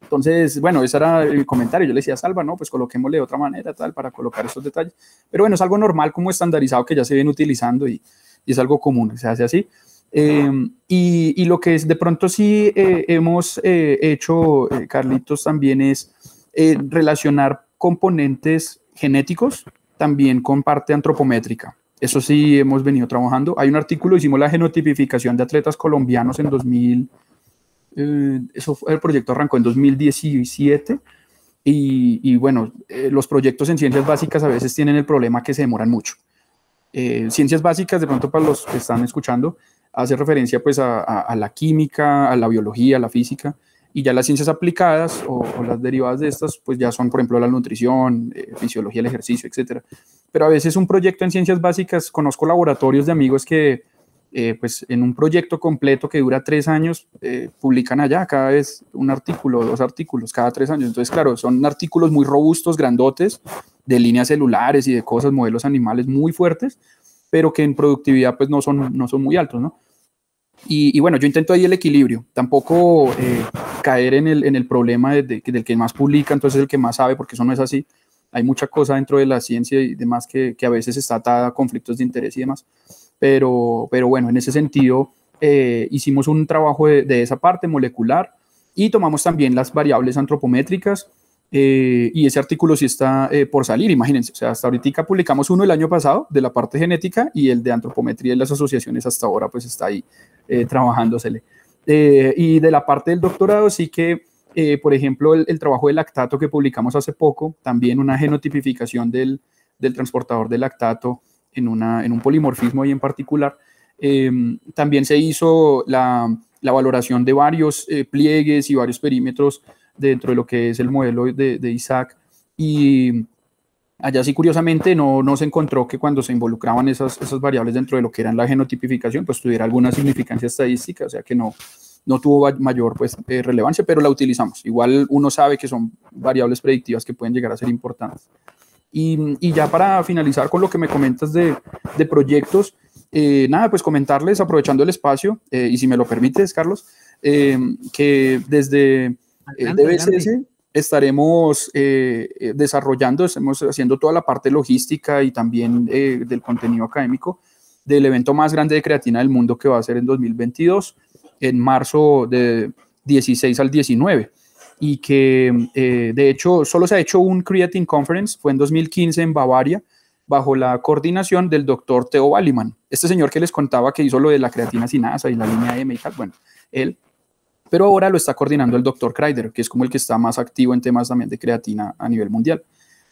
Entonces, bueno, ese era el comentario. Yo le decía, Salva, no, pues coloquémosle de otra manera, tal, para colocar esos detalles. Pero bueno, es algo normal como estandarizado que ya se viene utilizando y, y es algo común, se hace así. Eh, y, y, lo que es de pronto sí eh, hemos hecho, Carlitos, también es eh, relacionar componentes genéticos también con parte antropométrica. Eso sí hemos venido trabajando. Hay un artículo, hicimos la genotipificación de atletas colombianos en 2000, eh, eso fue, el proyecto arrancó en 2017 y, bueno, eh, los proyectos en ciencias básicas a veces tienen el problema que se demoran mucho. Eh, ciencias básicas, de pronto para los que están escuchando, hace referencia pues a la química, a la biología, a la física, y ya las ciencias aplicadas o, las derivadas de estas, pues ya son, por ejemplo, la nutrición, eh, fisiología del ejercicio, etcétera. Pero a veces un proyecto en ciencias básicas, conozco laboratorios de amigos que, eh, pues en un proyecto completo que dura tres años, eh, publican allá cada vez un artículo, dos artículos, cada tres años. Entonces, claro, son artículos muy robustos, grandotes, de líneas celulares y de cosas, modelos animales muy fuertes, pero que en productividad pues no son, no son muy altos, ¿no? Y, y, bueno, yo intento ahí el equilibrio, tampoco eh, caer en el, en el problema de, de, del que más publica, entonces el que más sabe, porque eso no es así. Hay mucha cosa dentro de la ciencia y demás que, que a veces está atada a conflictos de interés y demás. Pero, pero bueno, en ese sentido, eh, hicimos un trabajo de, de, esa parte molecular y tomamos también las variables antropométricas. Eh, y ese artículo sí está eh, por salir, imagínense, o sea, hasta ahorita publicamos uno el año pasado de la parte genética y el de antropometría y las asociaciones hasta ahora pues está ahí trabajándosele. Eh, y de la parte del doctorado sí que, eh, por ejemplo, el, trabajo de lactato que publicamos hace poco, también una genotipificación del, del transportador de lactato en, una, en un polimorfismo y en particular, también se hizo la, la valoración de varios pliegues y varios perímetros dentro de lo que es el modelo de, de Isaac y Allá sí, curiosamente, no, no se encontró que cuando se involucraban esas, esas variables dentro de lo que era la genotipificación, pues tuviera alguna significancia estadística, o sea que no, no tuvo mayor pues, eh, relevancia, pero la utilizamos. Igual uno sabe que son variables predictivas que pueden llegar a ser importantes. Y, y ya para finalizar con lo que me comentas de, de proyectos, eh, nada, pues comentarles, aprovechando el espacio, eh, y si me lo permites, Carlos, que desde DBSS... Estaremos eh, eh, desarrollando, estamos haciendo toda la parte logística y también eh, del contenido académico del evento más grande de creatina del mundo que va a ser en 2022, en marzo de 16 al 19. Y que de hecho solo se ha hecho un Creatine Conference, fue en 2015 en Bavaria, bajo la coordinación del doctor Theo Balliman. Este señor que les contaba que hizo lo de la creatina sinasa y la línea M y bueno, él pero ahora lo está coordinando el doctor Kreider, que es como el que está más activo en temas también de creatina a nivel mundial.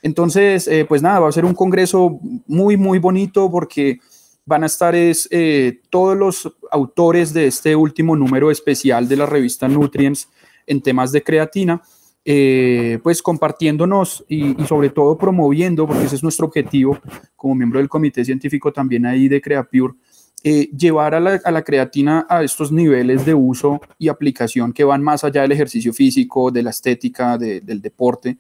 Entonces, eh, pues nada, va a ser un congreso muy, muy bonito porque van a estar es, eh, todos los autores de este último número especial de la revista Nutrients en temas de creatina, eh, pues compartiéndonos y, y, sobre todo promoviendo, porque ese es nuestro objetivo como miembro del comité científico también ahí de CreaPure, eh, llevar a la, a la, creatina a estos niveles de uso y aplicación que van más allá del ejercicio físico, de la estética, de, del deporte.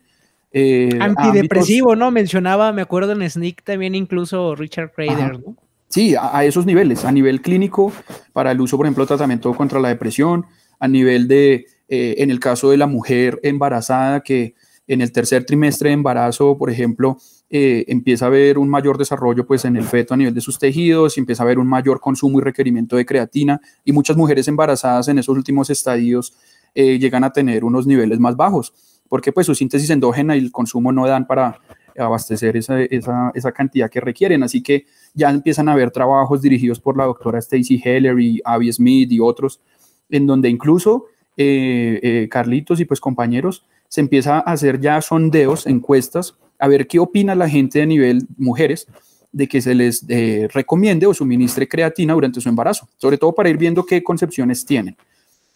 Eh, Antidepresivo, ámbitos, ¿no? Mencionaba, me acuerdo en Sneak también incluso Richard Crader, ¿no? Sí, a, a, esos niveles, a nivel clínico, para el uso, por ejemplo, tratamiento contra la depresión, a nivel de, eh, en el caso de la mujer embarazada, que en el tercer trimestre de embarazo, por ejemplo, eh, empieza a haber un mayor desarrollo pues en el feto a nivel de sus tejidos, empieza a haber un mayor consumo y requerimiento de creatina y muchas mujeres embarazadas en esos últimos estadios eh, llegan a tener unos niveles más bajos porque pues su síntesis endógena y el consumo no dan para abastecer esa, esa, esa, cantidad que requieren. Así que ya empiezan a haber trabajos dirigidos por la doctora Stacy Heller y Abby Smith y otros, en donde incluso eh, Carlitos y pues compañeros se empieza a hacer ya sondeos, encuestas a ver qué opina la gente a nivel mujeres de que se les eh, recomiende o suministre creatina durante su embarazo, sobre todo para ir viendo qué concepciones tienen.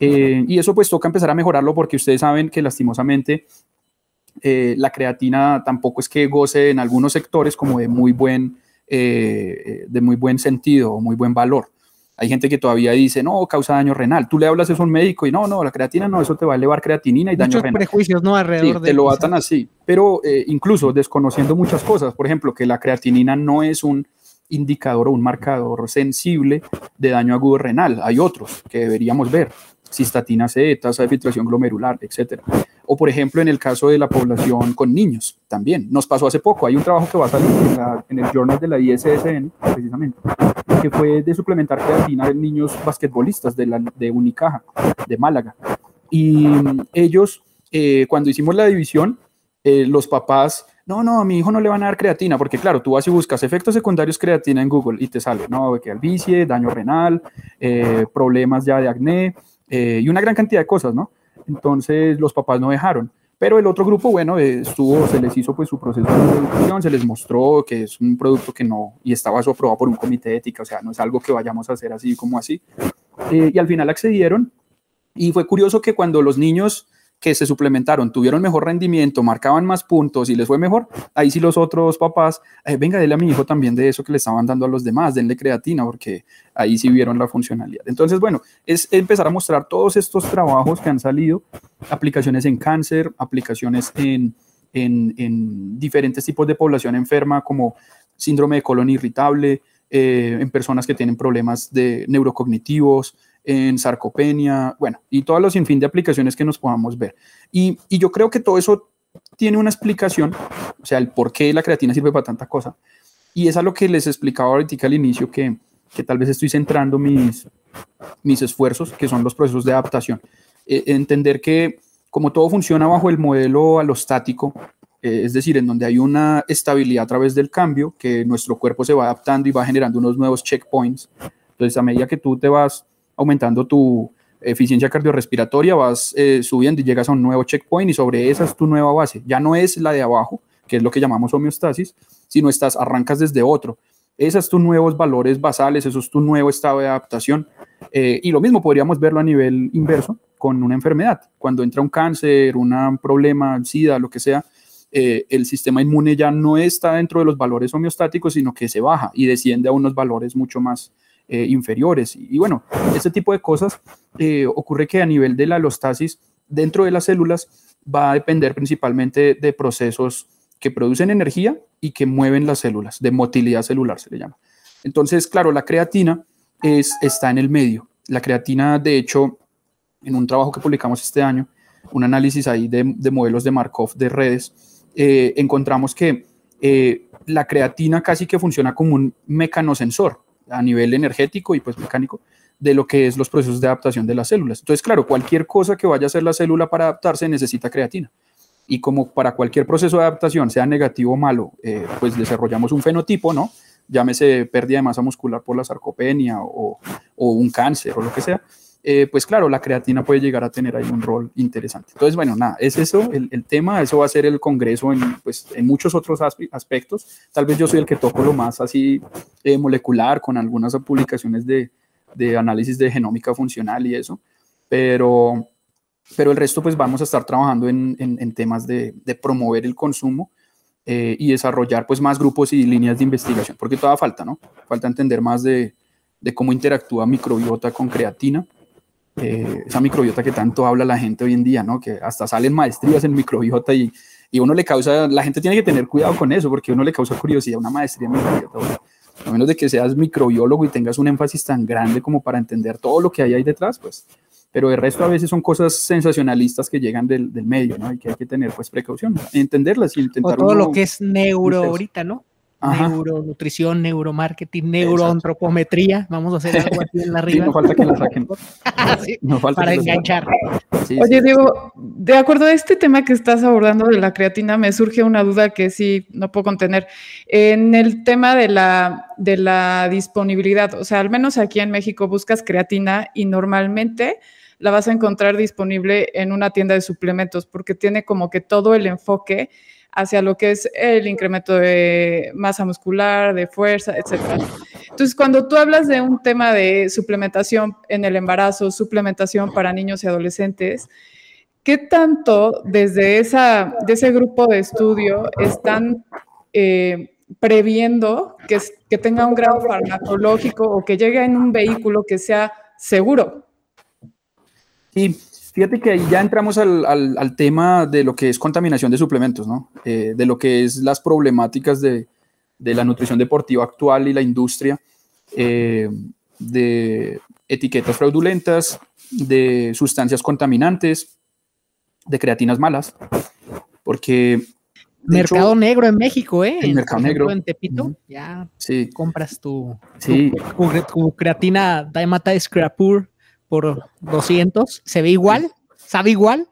Eh, y eso pues toca empezar a mejorarlo porque ustedes saben que lastimosamente eh, la creatina tampoco es que goce en algunos sectores como de muy buen, de muy buen sentido o muy buen valor. Hay gente que todavía dice, no, causa daño renal. Tú le hablas eso a un médico y no, no, la creatina no, eso te va a elevar creatinina y daño renal. prejuicios, ¿no? Alrededor de Te lo atan así. Pero eh, incluso desconociendo muchas cosas, por ejemplo, que la creatinina no es un indicador o un marcador sensible de daño agudo renal. Hay otros que deberíamos ver cistatina C, tasa de filtración glomerular, etcétera. O por ejemplo, en el caso de la población con niños, también nos pasó hace poco. Hay un trabajo que va a salir en, el journal de la ISSN, precisamente, que fue de suplementar creatina en niños basquetbolistas de, la, de Unicaja, de Málaga. Y ellos, eh, cuando hicimos la división, eh, los papás, no, no, a mi hijo no le van a dar creatina, porque claro, tú vas y buscas efectos secundarios creatina en Google y te sale, no, que albicie, daño renal, eh, problemas ya de acné, eh, y una gran cantidad de cosas, ¿no? Entonces los papás no dejaron. Pero el otro grupo, bueno, estuvo, se les hizo pues su proceso de educación, se les mostró que es un producto que no, y estaba eso aprobado por un comité de ética, o sea, no es algo que vayamos a hacer así como así. Eh, y al final accedieron, y fue curioso que cuando los niños que se suplementaron, tuvieron mejor rendimiento, marcaban más puntos y les fue mejor, ahí sí los otros papás, eh, venga, dele a mi hijo también de eso que le estaban dando a los demás, denle creatina, porque ahí sí vieron la funcionalidad. Entonces, bueno, es empezar a mostrar todos estos trabajos que han salido, aplicaciones en cáncer, aplicaciones en, en, en diferentes tipos de población enferma, como síndrome de colon irritable, eh, en personas que tienen problemas de neurocognitivos, en sarcopenia, bueno, y todos los sinfín de aplicaciones que nos podamos ver. Y, yo creo que todo eso tiene una explicación, o sea, el por qué la creatina sirve para tanta cosa. Y es a lo que les explicaba ahorita al inicio, que, que tal vez estoy centrando mis, mis esfuerzos, que son los procesos de adaptación. Eh, entender que como todo funciona bajo el modelo alostático, eh, es decir, en donde hay una estabilidad a través del cambio, que nuestro cuerpo se va adaptando y va generando unos nuevos checkpoints. Entonces, a medida que tú te vas aumentando tu eficiencia cardiorrespiratoria, vas eh, subiendo y llegas a un nuevo checkpoint y sobre esa es tu nueva base. Ya no es la de abajo, que es lo que llamamos homeostasis, sino estás, arrancas desde otro. Esos son tus nuevos valores basales, eso es tu nuevo estado de adaptación. Eh, y lo mismo podríamos verlo a nivel inverso con una enfermedad. Cuando entra un cáncer, un problema, SIDA, lo que sea, eh, el sistema inmune ya no está dentro de los valores homeostáticos, sino que se baja y desciende a unos valores mucho más eh, inferiores. Y, bueno, este tipo de cosas eh, ocurre que a nivel de la alostasis dentro de las células va a depender principalmente de procesos que producen energía y que mueven las células, de motilidad celular se le llama. Entonces, claro, la creatina es, está en el medio. La creatina, de hecho, en un trabajo que publicamos este año, un análisis ahí de, modelos de Markov de redes, eh, encontramos que la creatina casi que funciona como un mecanosensor a nivel energético y pues mecánico de lo que es los procesos de adaptación de las células. Entonces, claro, cualquier cosa que vaya a hacer la célula para adaptarse necesita creatina. Y como para cualquier proceso de adaptación, sea negativo o malo, eh, pues desarrollamos un fenotipo, ¿no? Llámese pérdida de masa muscular por la sarcopenia o, o un cáncer o lo que sea. Eh, pues claro, la creatina puede llegar a tener ahí un rol interesante. Entonces, bueno, nada, es eso el, el tema, eso va a ser el Congreso en, pues, muchos otros aspectos. Tal vez yo soy el que toco lo más así eh, molecular con algunas publicaciones de, análisis de genómica funcional y eso, pero, pero el resto pues vamos a estar trabajando en, temas de, promover el consumo eh, y desarrollar pues más grupos y líneas de investigación, porque todavía falta, ¿no? Falta entender más de cómo interactúa microbiota con creatina eh, esa microbiota que tanto habla la gente hoy en día, ¿no? Que hasta salen maestrías en microbiota y, y uno le causa, la gente tiene que tener cuidado con eso porque uno le causa curiosidad una maestría en microbiota. A menos de que seas microbiólogo y tengas un énfasis tan grande como para entender todo lo que hay ahí detrás, pues. pero el resto a veces son cosas sensacionalistas que llegan del, del medio, ¿no? Y que hay que tener pues precaución, entenderlas y intentar. O todo lo que es neuro ahorita, ¿no? Neuronutrición, neuromarketing, neuroantropometría. Vamos a hacer algo aquí en la arriba. no falta que la saquen. no falta para enganchar. Oye, Diego, de acuerdo a este tema que estás abordando de la creatina, me surge una duda que sí no puedo contener. En el tema de la, de la disponibilidad, o sea, al menos aquí en México buscas creatina y normalmente la vas a encontrar disponible en una tienda de suplementos porque tiene como que todo el enfoque hacia lo que es el incremento de masa muscular, de fuerza, etc. Entonces, cuando tú hablas de un tema de suplementación en el embarazo, suplementación para niños y adolescentes, ¿qué tanto desde esa, de ese grupo de estudio están eh, previendo que, que tenga un grado farmacológico o que llegue en un vehículo que sea seguro? Sí, Fíjate que ahí ya entramos al, al, tema de lo que es contaminación de suplementos, ¿no? Eh, de lo que es las problemáticas de, de, la nutrición deportiva actual y la industria, eh, de etiquetas fraudulentas, de sustancias contaminantes, de creatinas malas, porque... Mercado negro en México, ¿eh? El mercado negro. En Tepito, ya sí. compras tu, sí. tu, creatina Daimata Scrapur por 200, se ve igual, sabe igual,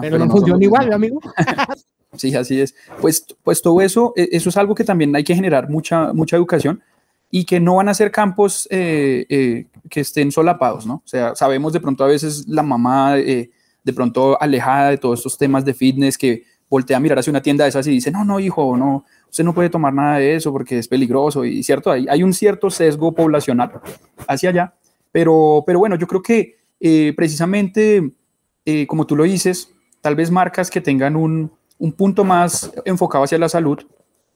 pero, no, funciona igual, amigo. sí, así es. Pues, pues todo eso, e, eso es algo que también hay que generar mucha, mucha educación y que no van a ser campos eh, eh, que estén solapados, ¿no? O sea, sabemos de pronto a veces la mamá eh, de pronto alejada de todos estos temas de fitness que voltea a mirar hacia una tienda de esas y dice, no, no, hijo, no, usted no puede tomar nada de eso porque es peligroso y cierto, hay, hay un cierto sesgo poblacional hacia allá pero, pero bueno, yo creo que eh, precisamente, eh, como tú lo dices, tal vez marcas que tengan un, un punto más enfocado hacia la salud,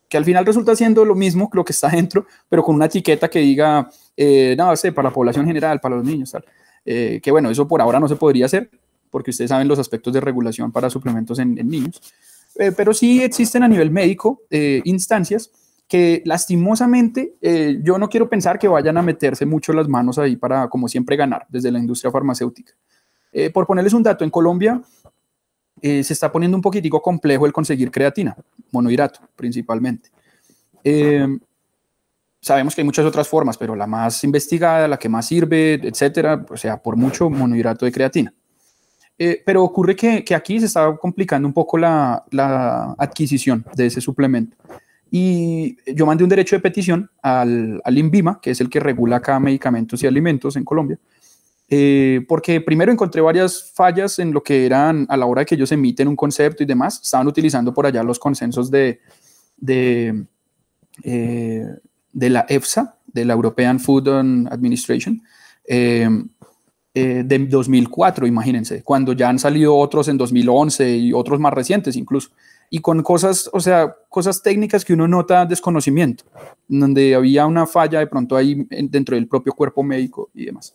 que al final resulta siendo lo mismo, lo que está dentro, pero con una etiqueta que diga, eh, no sé, para la población general, para los niños, tal. Eh, que bueno, eso por ahora no se podría hacer, porque ustedes saben los aspectos de regulación para suplementos en, en niños. pero sí existen a nivel médico instancias que lastimosamente eh, yo no quiero pensar que vayan a meterse mucho las manos ahí para, como siempre, ganar desde la industria farmacéutica. Eh, por ponerles un dato, en Colombia eh, se está poniendo un poquitico complejo el conseguir creatina, monohidrato principalmente. sabemos que hay muchas otras formas, pero la más investigada, la que más sirve, etcétera, o sea, por mucho monohidrato de creatina. pero ocurre que, aquí se está complicando un poco la adquisición de ese suplemento. Y yo mandé un derecho de petición al, al INVIMA, que es el que regula acá medicamentos y alimentos en Colombia, eh, porque primero encontré varias fallas en lo que eran a la hora de que ellos emiten un concepto y demás, estaban utilizando por allá los consensos de, de, eh, de la EFSA, de la European Food Administration, eh, de 2004, imagínense, cuando ya han salido otros en 2011 y otros más recientes incluso y con cosas, o sea, cosas técnicas que uno nota desconocimiento, donde había una falla de pronto ahí dentro del propio cuerpo médico y demás.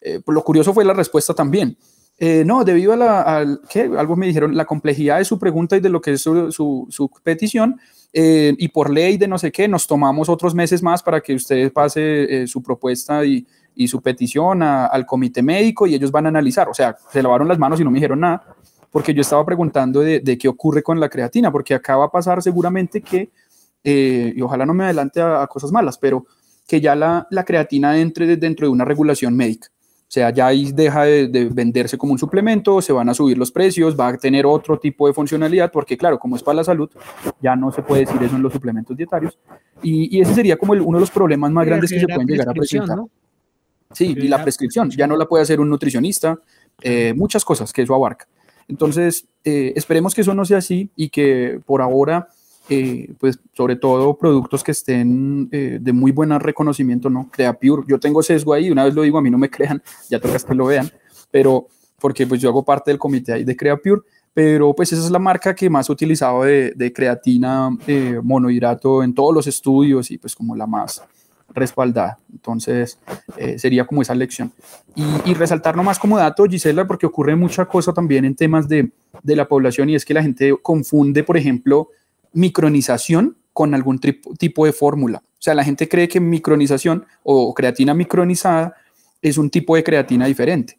Eh, pues lo curioso fue la respuesta también. Eh, no, debido a la, ¿qué? algo me dijeron, la complejidad de su pregunta y de lo que es su, su, petición, eh, y por ley de no sé qué, nos tomamos otros meses más para que usted pase su propuesta y, y su petición al comité médico y ellos van a analizar. O sea, se lavaron las manos y no me dijeron nada porque yo estaba preguntando de, qué ocurre con la creatina, porque acá va a pasar seguramente que, eh, y ojalá no me adelante a, cosas malas, pero que ya la, la, creatina entre dentro de una regulación médica. O sea, ya ahí deja de, venderse como un suplemento, se van a subir los precios, va a tener otro tipo de funcionalidad, porque claro, como es para la salud, ya no se puede decir eso en los suplementos dietarios. Y, ese sería como uno de los problemas más grandes que se pueden llegar a presentar. Sí, y la prescripción, ya no la puede hacer un nutricionista, eh, muchas cosas que eso abarca. Entonces, eh, esperemos que eso no sea así y que por ahora, eh, pues sobre todo productos que estén eh, de muy buen reconocimiento, ¿no? CreaPure, yo tengo sesgo ahí, una vez lo digo, a mí no me crean, ya toca que lo vean, pero porque pues yo hago parte del comité ahí de CreaPure, pero pues esa es la marca que más he utilizado de, de creatina monohidrato en todos los estudios y pues como la más respaldada. Entonces, eh, sería como esa lección. Y, resaltar nomás como dato, Gisela, porque ocurre mucha cosa también en temas de, de, la población y es que la gente confunde, por ejemplo, micronización con algún tipo de fórmula. O sea, la gente cree que micronización o creatina micronizada es un tipo de creatina diferente.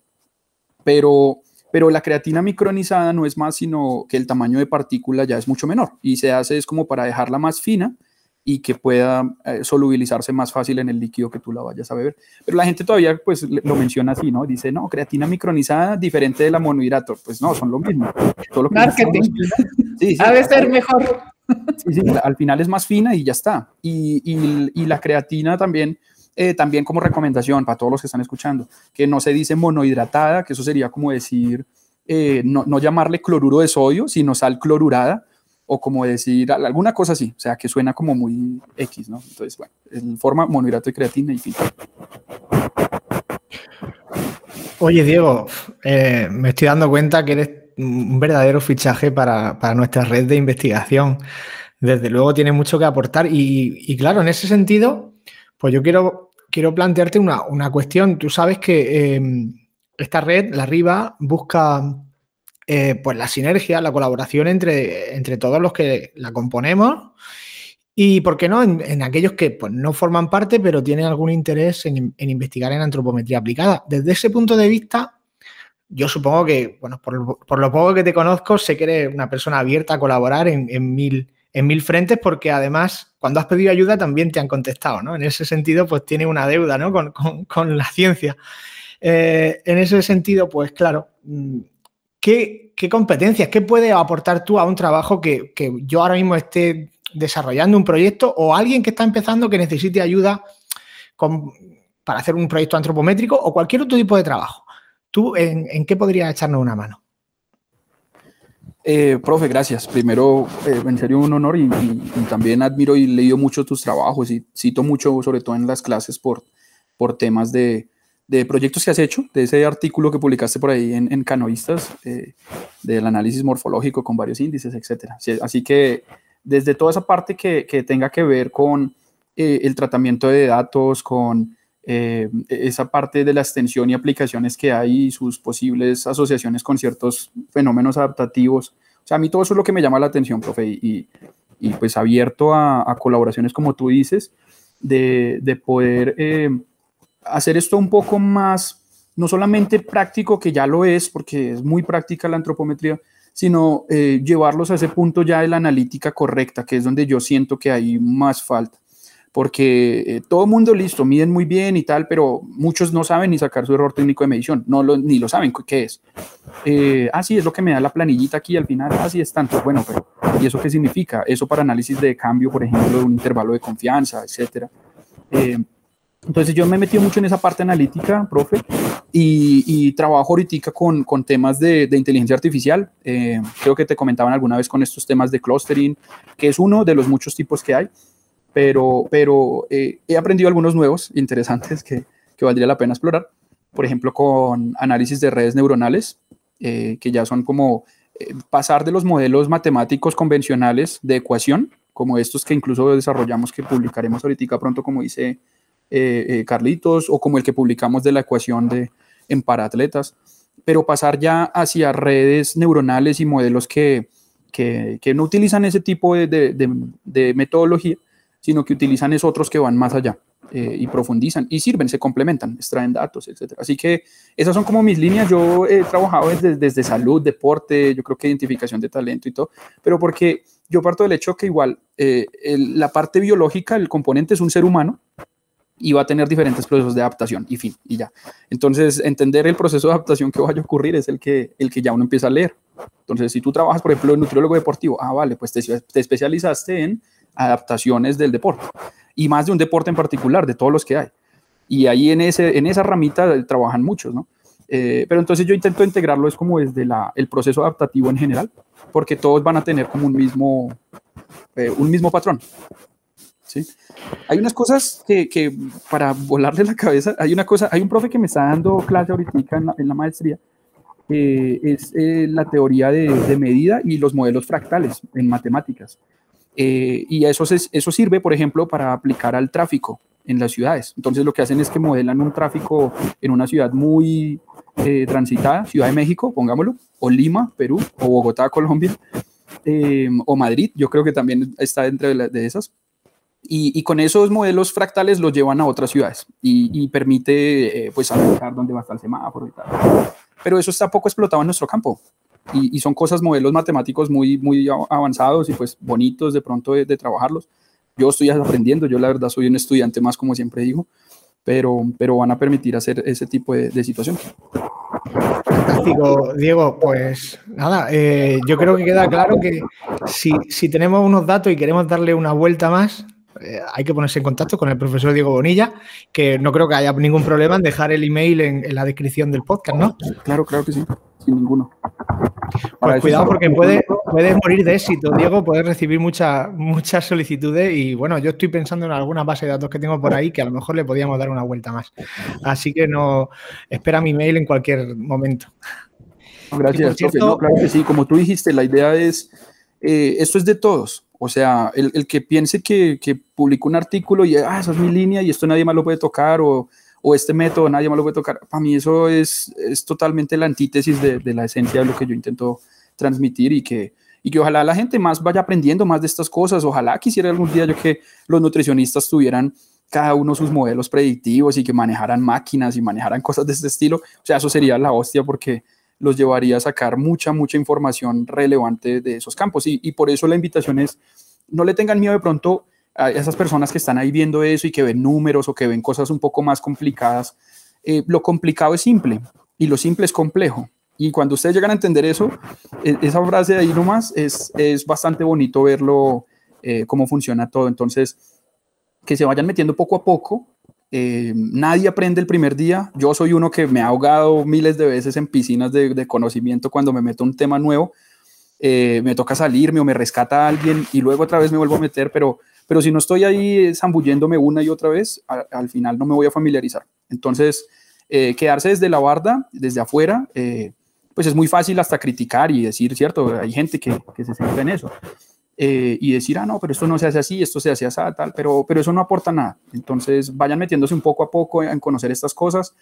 pero, pero la creatina micronizada no es más sino que el tamaño de partícula ya es mucho menor y se hace es como para dejarla más fina y que pueda eh, solubilizarse más fácil en el líquido que tú la vayas a beber. Pero la gente todavía pues lo menciona así, ¿no? Dice, no, creatina micronizada diferente de la monohidrato. Pues no, son lo mismo. Marketing. Sí, ha de ser mejor. Sí, sí, al final es más fina y ya está. Y, y, y la creatina también, eh, también como recomendación para todos los que están escuchando, que no se dice monohidratada, que eso sería como decir, eh, no, no llamarle cloruro de sodio, sino sal clorurada, o como decir alguna cosa así, o sea, que suena como muy X, ¿no? Entonces, bueno, en forma monohidrato de creatina y fin. Oye, Diego, eh, me estoy dando cuenta que eres un verdadero fichaje para, nuestra red de investigación. Desde luego tiene mucho que aportar y, claro, en ese sentido, pues yo quiero, quiero plantearte una, cuestión. Tú sabes que eh, esta red, la RIBA, busca eh, pues la sinergia, la colaboración entre, entre todos los que la componemos y, ¿por qué no?, en, aquellos que pues, no forman parte, pero tienen algún interés en, investigar en antropometría aplicada. Desde ese punto de vista, yo supongo que, bueno, por, lo poco que te conozco, sé que eres una persona abierta a colaborar en, mil, en mil frentes, porque además, cuando has pedido ayuda, también te han contestado, ¿no? En ese sentido, pues tiene una deuda, ¿no? Con, la ciencia. Eh, en ese sentido, pues claro, ¿qué, competencias, qué puede aportar tú a un trabajo que, yo ahora mismo esté desarrollando un proyecto o alguien que está empezando que necesite ayuda para hacer un proyecto antropométrico o cualquier otro tipo de trabajo? ¿Tú en, qué podrías echarnos una mano? Eh, profe, gracias. Primero, eh, en serio, un honor y, también admiro y leído mucho tus trabajos y cito mucho, sobre todo en las clases, por, por temas de, de proyectos que has hecho, de ese artículo que publicaste por ahí en, en Canoístas, eh, del análisis morfológico con varios índices, etc. Así que desde toda esa parte que, que tenga que ver con eh, el tratamiento de datos, con eh, esa parte de la extensión y aplicaciones que hay sus posibles asociaciones con ciertos fenómenos adaptativos. O sea, a mí todo eso es lo que me llama la atención, profe, y, y pues abierto a, a, colaboraciones como tú dices, de, de poder hacer esto un poco más, no solamente práctico, que ya lo es, porque es muy práctica la antropometría, sino eh, llevarlos a ese punto ya de la analítica correcta, que es donde yo siento que hay más falta. Porque eh, todo mundo listo, miden muy bien y tal, pero muchos no saben ni sacar su error técnico de medición, no lo, ni lo saben qué es. Eh, ah, sí, es lo que me da la planillita aquí al final, ah, sí, es tanto. Bueno, pero ¿y eso qué significa? Eso para análisis de cambio, por ejemplo, de un intervalo de confianza, etcétera. Eh, entonces yo me he metido mucho en esa parte analítica, profe, y, trabajo ahorita con, con temas de, de, inteligencia artificial. Eh, creo que te comentaban alguna vez con estos temas de clustering, que es uno de los muchos tipos que hay, pero, pero eh, he aprendido algunos nuevos interesantes que, que, valdría la pena explorar. Por ejemplo, con análisis de redes neuronales, eh, que ya son como pasar de los modelos matemáticos convencionales de ecuación, como estos que incluso desarrollamos, que publicaremos ahorita pronto, como dice eh, eh, Carlitos, o como el que publicamos de la ecuación de, en paratletas, pero pasar ya hacia redes neuronales y modelos que, que, que no utilizan ese tipo de, de, metodología, sino que utilizan es otros que van más allá eh, y profundizan y sirven, se complementan, extraen datos, etc. Así que esas son como mis líneas. Yo he trabajado desde, desde salud, deporte, yo creo que identificación de talento y todo, pero porque yo parto del hecho que igual la parte biológica, el componente es un ser humano, y va a tener diferentes procesos de adaptación y fin, y ya. Entonces, entender el proceso de adaptación que vaya a ocurrir es el que, el que ya uno empieza a leer. Entonces, si tú trabajas, por ejemplo, en nutriólogo deportivo, ah, vale, pues te, te especializaste en adaptaciones del deporte y más de un deporte en particular, de todos los que hay. Y ahí en, ese, en esa ramita trabajan muchos, ¿no? Eh, pero entonces yo intento integrarlo es como desde la, el proceso adaptativo en general, porque todos van a tener como un mismo, eh, un mismo patrón. Hay unas cosas que, que, para volarle la cabeza, hay una cosa, hay un profe que me está dando clase ahorita en la, en la maestría, que es eh, la teoría de, de, medida y los modelos fractales en matemáticas. Eh, y eso, eso sirve, por ejemplo, para aplicar al tráfico en las ciudades. Entonces lo que hacen es que modelan un tráfico en una ciudad muy eh, transitada, Ciudad de México, pongámoslo, o Lima, Perú, o Bogotá, Colombia, o Madrid, yo creo que también está dentro de, de esas y, con esos modelos fractales los llevan a otras ciudades y, permite eh, pues analizar dónde va a estar el semáforo y tal. pero eso está poco explotado en nuestro campo. Y, son cosas, modelos matemáticos muy, muy avanzados y pues bonitos de pronto de, trabajarlos. Yo estoy aprendiendo, yo la verdad soy un estudiante más, como siempre digo, pero, pero van a permitir hacer ese tipo de, de situación. Fantástico, Diego. Pues nada, eh, yo creo que queda claro que si, si, tenemos unos datos y queremos darle una vuelta más, eh, hay que ponerse en contacto con el profesor Diego Bonilla, que no creo que haya ningún problema en dejar el email en, la descripción del podcast, ¿no? Claro, claro que sí, sin ninguno. Pues cuidado porque puedes puede morir de éxito, Diego, puedes recibir muchas muchas solicitudes y bueno, yo estoy pensando en alguna base de datos que tengo por ahí que a lo mejor le podíamos dar una vuelta más. Así que no, espera mi email en cualquier momento. Gracias, claro que sí, como tú dijiste, la idea es, eh, esto es de todos, o sea, el, que piense que, que publicó un artículo y, ah, esa es mi línea y esto nadie más lo puede tocar, o, o este método nadie más lo puede tocar, para mí eso es, es totalmente la antítesis de, de, la esencia de lo que yo intento transmitir y que, y que ojalá la gente más vaya aprendiendo más de estas cosas, ojalá quisiera algún día yo que los nutricionistas tuvieran cada uno sus modelos predictivos y que manejaran máquinas y manejaran cosas de este estilo, o sea, eso sería la hostia porque los llevaría a sacar mucha, mucha información relevante de esos campos. Y, por eso la invitación es, no le tengan miedo de pronto a esas personas que están ahí viendo eso y que ven números o que ven cosas un poco más complicadas. Eh, lo complicado es simple y lo simple es complejo. Y cuando ustedes llegan a entender eso, e, esa frase de ahí nomás es, es bastante bonito verlo, eh, cómo funciona todo. Entonces, que se vayan metiendo poco a poco eh, nadie aprende el primer día. Yo soy uno que me ha ahogado miles de veces en piscinas de, conocimiento cuando me meto un tema nuevo. Eh, me toca salirme o me rescata alguien y luego otra vez me vuelvo a meter, pero, pero si no estoy ahí zambulléndome una y otra vez, al final no me voy a familiarizar. Entonces, eh, quedarse desde la barda, desde afuera, pues es muy fácil hasta criticar y decir, cierto, hay gente que, que se centra en eso. Eh, y decir, ah, no, pero esto no se hace así, esto se hace así, tal, pero, pero eso no aporta nada. Entonces, vayan metiéndose un poco a poco en conocer estas cosas.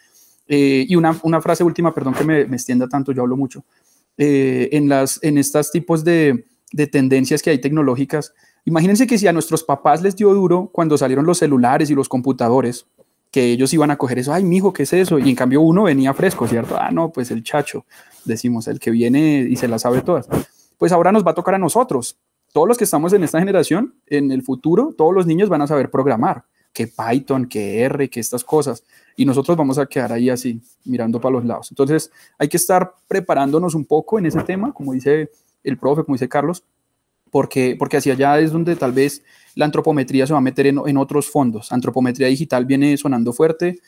Eh, y una, una, frase última, perdón que me, me, extienda tanto, yo hablo mucho. Eh, en, las, en estos tipos de, de tendencias que hay tecnológicas, imagínense que si a nuestros papás les dio duro cuando salieron los celulares y los computadores, que ellos iban a coger eso, ay, mijo, ¿qué es eso? Y en cambio uno venía fresco, ¿cierto? Ah, no, pues el chacho, decimos, el que viene y se la sabe todas. Pues ahora nos va a tocar a nosotros todos los que estamos en esta generación, en el futuro, todos los niños van a saber programar, que Python, que R, que estas cosas, y nosotros vamos a quedar ahí así, mirando para los lados. Entonces, hay que estar preparándonos un poco en ese tema, como dice el profe, como dice Carlos, porque, porque hacia allá es donde tal vez la antropometría se va a meter en, otros fondos. Antropometría digital viene sonando fuerte,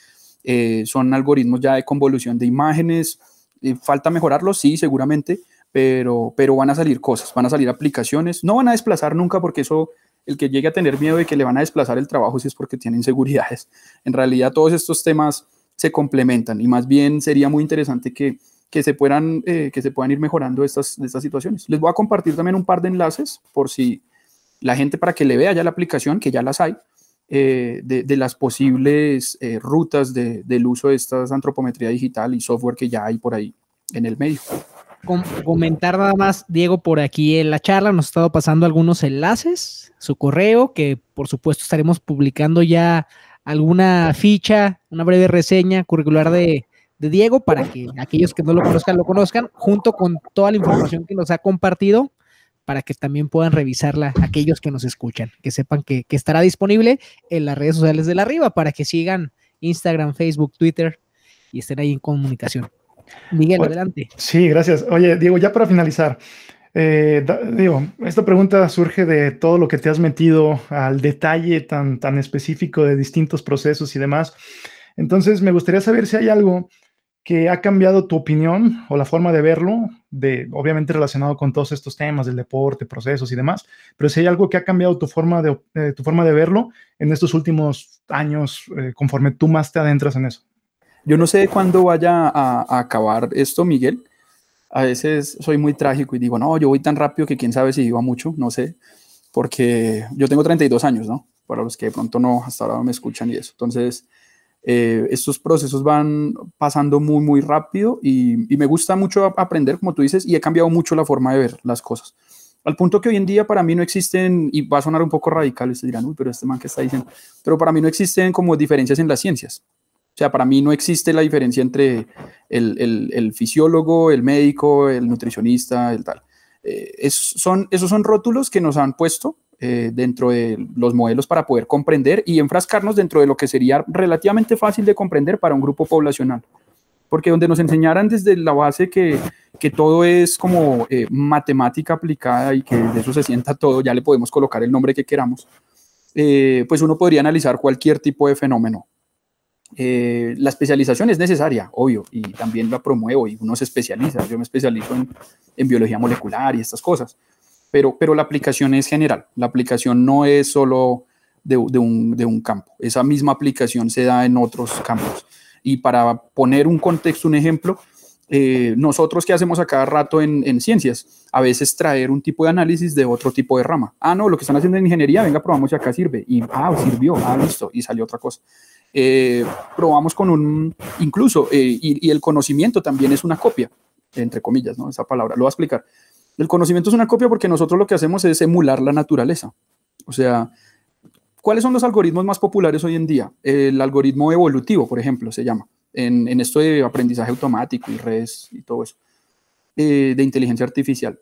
eh, son algoritmos ya de convolución de imágenes, eh, falta mejorarlos, sí, seguramente, pero, pero van a salir cosas, van a salir aplicaciones, no van a desplazar nunca porque eso, el que llegue a tener miedo de que le van a desplazar el trabajo si es porque tiene inseguridades. En realidad todos estos temas se complementan y más bien sería muy interesante que, que se, puedan, eh, que se puedan ir mejorando estas, estas situaciones. Les voy a compartir también un par de enlaces por si la gente para que le vea ya la aplicación, que ya las hay, eh, de, las posibles eh, rutas de, del uso de esta antropometría digital y software que ya hay por ahí en el medio comentar nada más, Diego, por aquí en la charla nos ha estado pasando algunos enlaces, su correo, que por supuesto estaremos publicando ya alguna ficha, una breve reseña curricular de, Diego para que aquellos que no lo conozcan lo conozcan, junto con toda la información que nos ha compartido para que también puedan revisarla aquellos que nos escuchan, que sepan que, estará disponible en las redes sociales de la arriba para que sigan Instagram, Facebook, Twitter y estén ahí en comunicación. Miguel, adelante. Sí, gracias. Oye, Diego, ya para finalizar, eh, digo, esta pregunta surge de todo lo que te has metido al detalle tan, tan específico de distintos procesos y demás. Entonces, me gustaría saber si hay algo que ha cambiado tu opinión o la forma de verlo, de, obviamente relacionado con todos estos temas del deporte, procesos y demás, pero si hay algo que ha cambiado tu forma de, eh, tu forma de verlo en estos últimos años, eh, conforme tú más te adentras en eso. Yo no sé cuándo vaya a, acabar esto, Miguel. A veces soy muy trágico y digo, no, yo voy tan rápido que quién sabe si iba mucho, no sé, porque yo tengo 32 años, ¿no? Para los que de pronto no, hasta ahora no me escuchan y eso. Entonces, eh, estos procesos van pasando muy, muy rápido y, y, me gusta mucho aprender, como tú dices, y he cambiado mucho la forma de ver las cosas. Al punto que hoy en día para mí no existen, y va a sonar un poco radical, ustedes dirán, uy, pero este man que está diciendo, pero para mí no existen como diferencias en las ciencias. O sea, para mí no existe la diferencia entre el, fisiólogo, el médico, el nutricionista, el tal. Eh, son, esos son rótulos que nos han puesto eh, dentro de los modelos para poder comprender y enfrascarnos dentro de lo que sería relativamente fácil de comprender para un grupo poblacional. Porque donde nos enseñaran desde la base que, que todo es como eh, matemática aplicada y que de eso se sienta todo, ya le podemos colocar el nombre que queramos, pues uno podría analizar cualquier tipo de fenómeno eh, la especialización es necesaria, obvio, y también la promuevo y uno se especializa. Yo me especializo en, biología molecular y estas cosas, pero, pero la aplicación es general. La aplicación no es solo de, un, campo. Esa misma aplicación se da en otros campos. Y para poner un contexto, un ejemplo, eh, nosotros que hacemos a cada rato en, en, ciencias, a veces traer un tipo de análisis de otro tipo de rama. Ah, no, lo que están haciendo en ingeniería, venga, probamos si acá sirve. Y, ah, sirvió, ah, listo, y salió otra cosa. Eh, probamos con un, incluso, eh, y, el conocimiento también es una copia, entre comillas, ¿no? Esa palabra, lo voy a explicar. El conocimiento es una copia porque nosotros lo que hacemos es emular la naturaleza. O sea, ¿cuáles son los algoritmos más populares hoy en día? El algoritmo evolutivo, por ejemplo, se llama, en, esto de aprendizaje automático y redes y todo eso, eh, de inteligencia artificial.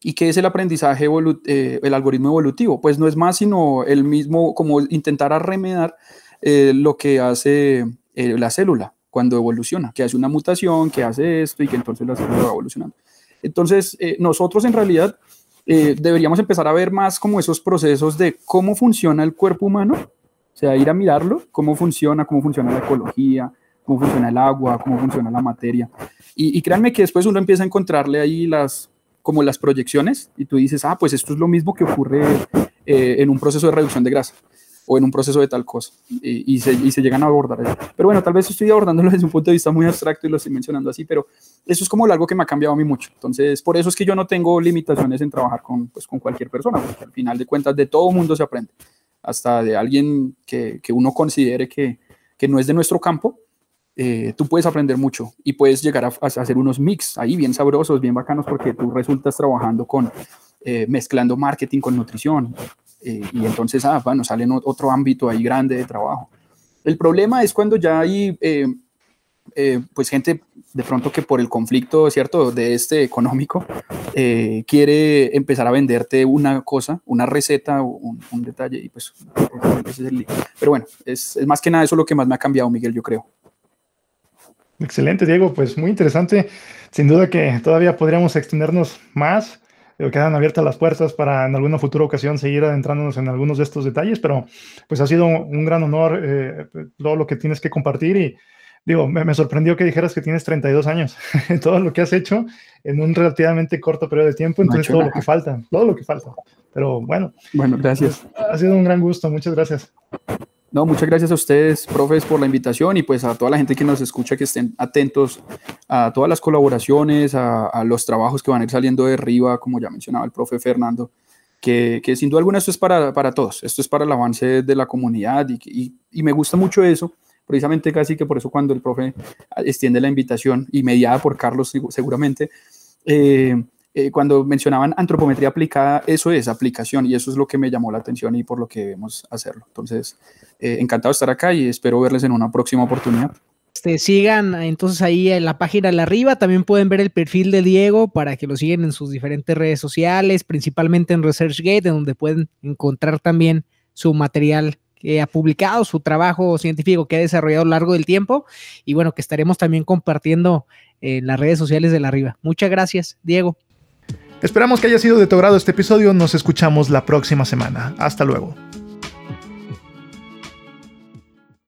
¿Y qué es el aprendizaje, el algoritmo evolutivo? Pues no es más sino el mismo, como intentar arremedar eh, lo que hace eh, la célula cuando evoluciona, que hace una mutación, que hace esto y que entonces la célula va evolucionando. Entonces, eh, nosotros en realidad deberíamos empezar a ver más como esos procesos de cómo funciona el cuerpo humano, o sea, ir a mirarlo, cómo funciona, cómo funciona la ecología, cómo funciona el agua, cómo funciona la materia. Y, créanme que después uno empieza a encontrarle ahí las, como las proyecciones y tú dices, ah, pues esto es lo mismo que ocurre en un proceso de reducción de grasa o en un proceso de tal cosa y, se, y, se, llegan a abordar eso. Pero bueno, tal vez estoy abordándolo desde un punto de vista muy abstracto y lo estoy mencionando así, pero eso es como algo que me ha cambiado a mí mucho. Entonces, por eso es que yo no tengo limitaciones en trabajar con, pues, con cualquier persona, porque al final de cuentas de todo mundo se aprende, hasta de alguien que, que uno considere que, que, no es de nuestro campo. Eh, tú puedes aprender mucho y puedes llegar a, a, hacer unos mix ahí bien sabrosos, bien bacanos, porque tú resultas trabajando con, eh, mezclando marketing con nutrición, eh, y entonces, ah, bueno, sale en otro ámbito ahí grande de trabajo. El problema es cuando ya hay, eh, eh, pues, gente de pronto que por el conflicto, ¿cierto?, de este económico, quiere empezar a venderte una cosa, una receta, un, un detalle, y pues, ese es el Pero bueno, es, es más que nada eso lo que más me ha cambiado, Miguel, yo creo. Excelente, Diego, pues muy interesante. Sin duda que todavía podríamos extendernos más quedan abiertas las puertas para en alguna futura ocasión seguir adentrándonos en algunos de estos detalles, pero pues ha sido un gran honor eh, todo lo que tienes que compartir y digo, me, sorprendió que dijeras que tienes 32 años, todo lo que has hecho en un relativamente corto periodo de tiempo, entonces todo lo que falta, todo lo que falta. Pero bueno. Bueno, gracias. Ha sido un gran gusto, muchas gracias. No, muchas gracias a ustedes, profes, por la invitación y pues a toda la gente que nos escucha que estén atentos a todas las colaboraciones, a, los trabajos que van a ir saliendo de arriba, como ya mencionaba el profe Fernando, que, que sin duda alguna esto es para, para, todos, esto es para el avance de la comunidad y, y, me gusta mucho eso, precisamente casi que por eso cuando el profe extiende la invitación y mediada por Carlos seguramente, eh, eh, cuando mencionaban antropometría aplicada, eso es aplicación y eso es lo que me llamó la atención y por lo que debemos hacerlo. Entonces, eh, encantado de estar acá y espero verles en una próxima oportunidad. Este, sigan entonces ahí en la página de arriba, también pueden ver el perfil de Diego para que lo sigan en sus diferentes redes sociales, principalmente en ResearchGate, en donde pueden encontrar también su material que ha publicado, su trabajo científico que ha desarrollado a lo largo del tiempo y bueno, que estaremos también compartiendo en las redes sociales de la arriba. Muchas gracias, Diego. Esperamos que haya sido de tu agrado este episodio. Nos escuchamos la próxima semana. Hasta luego.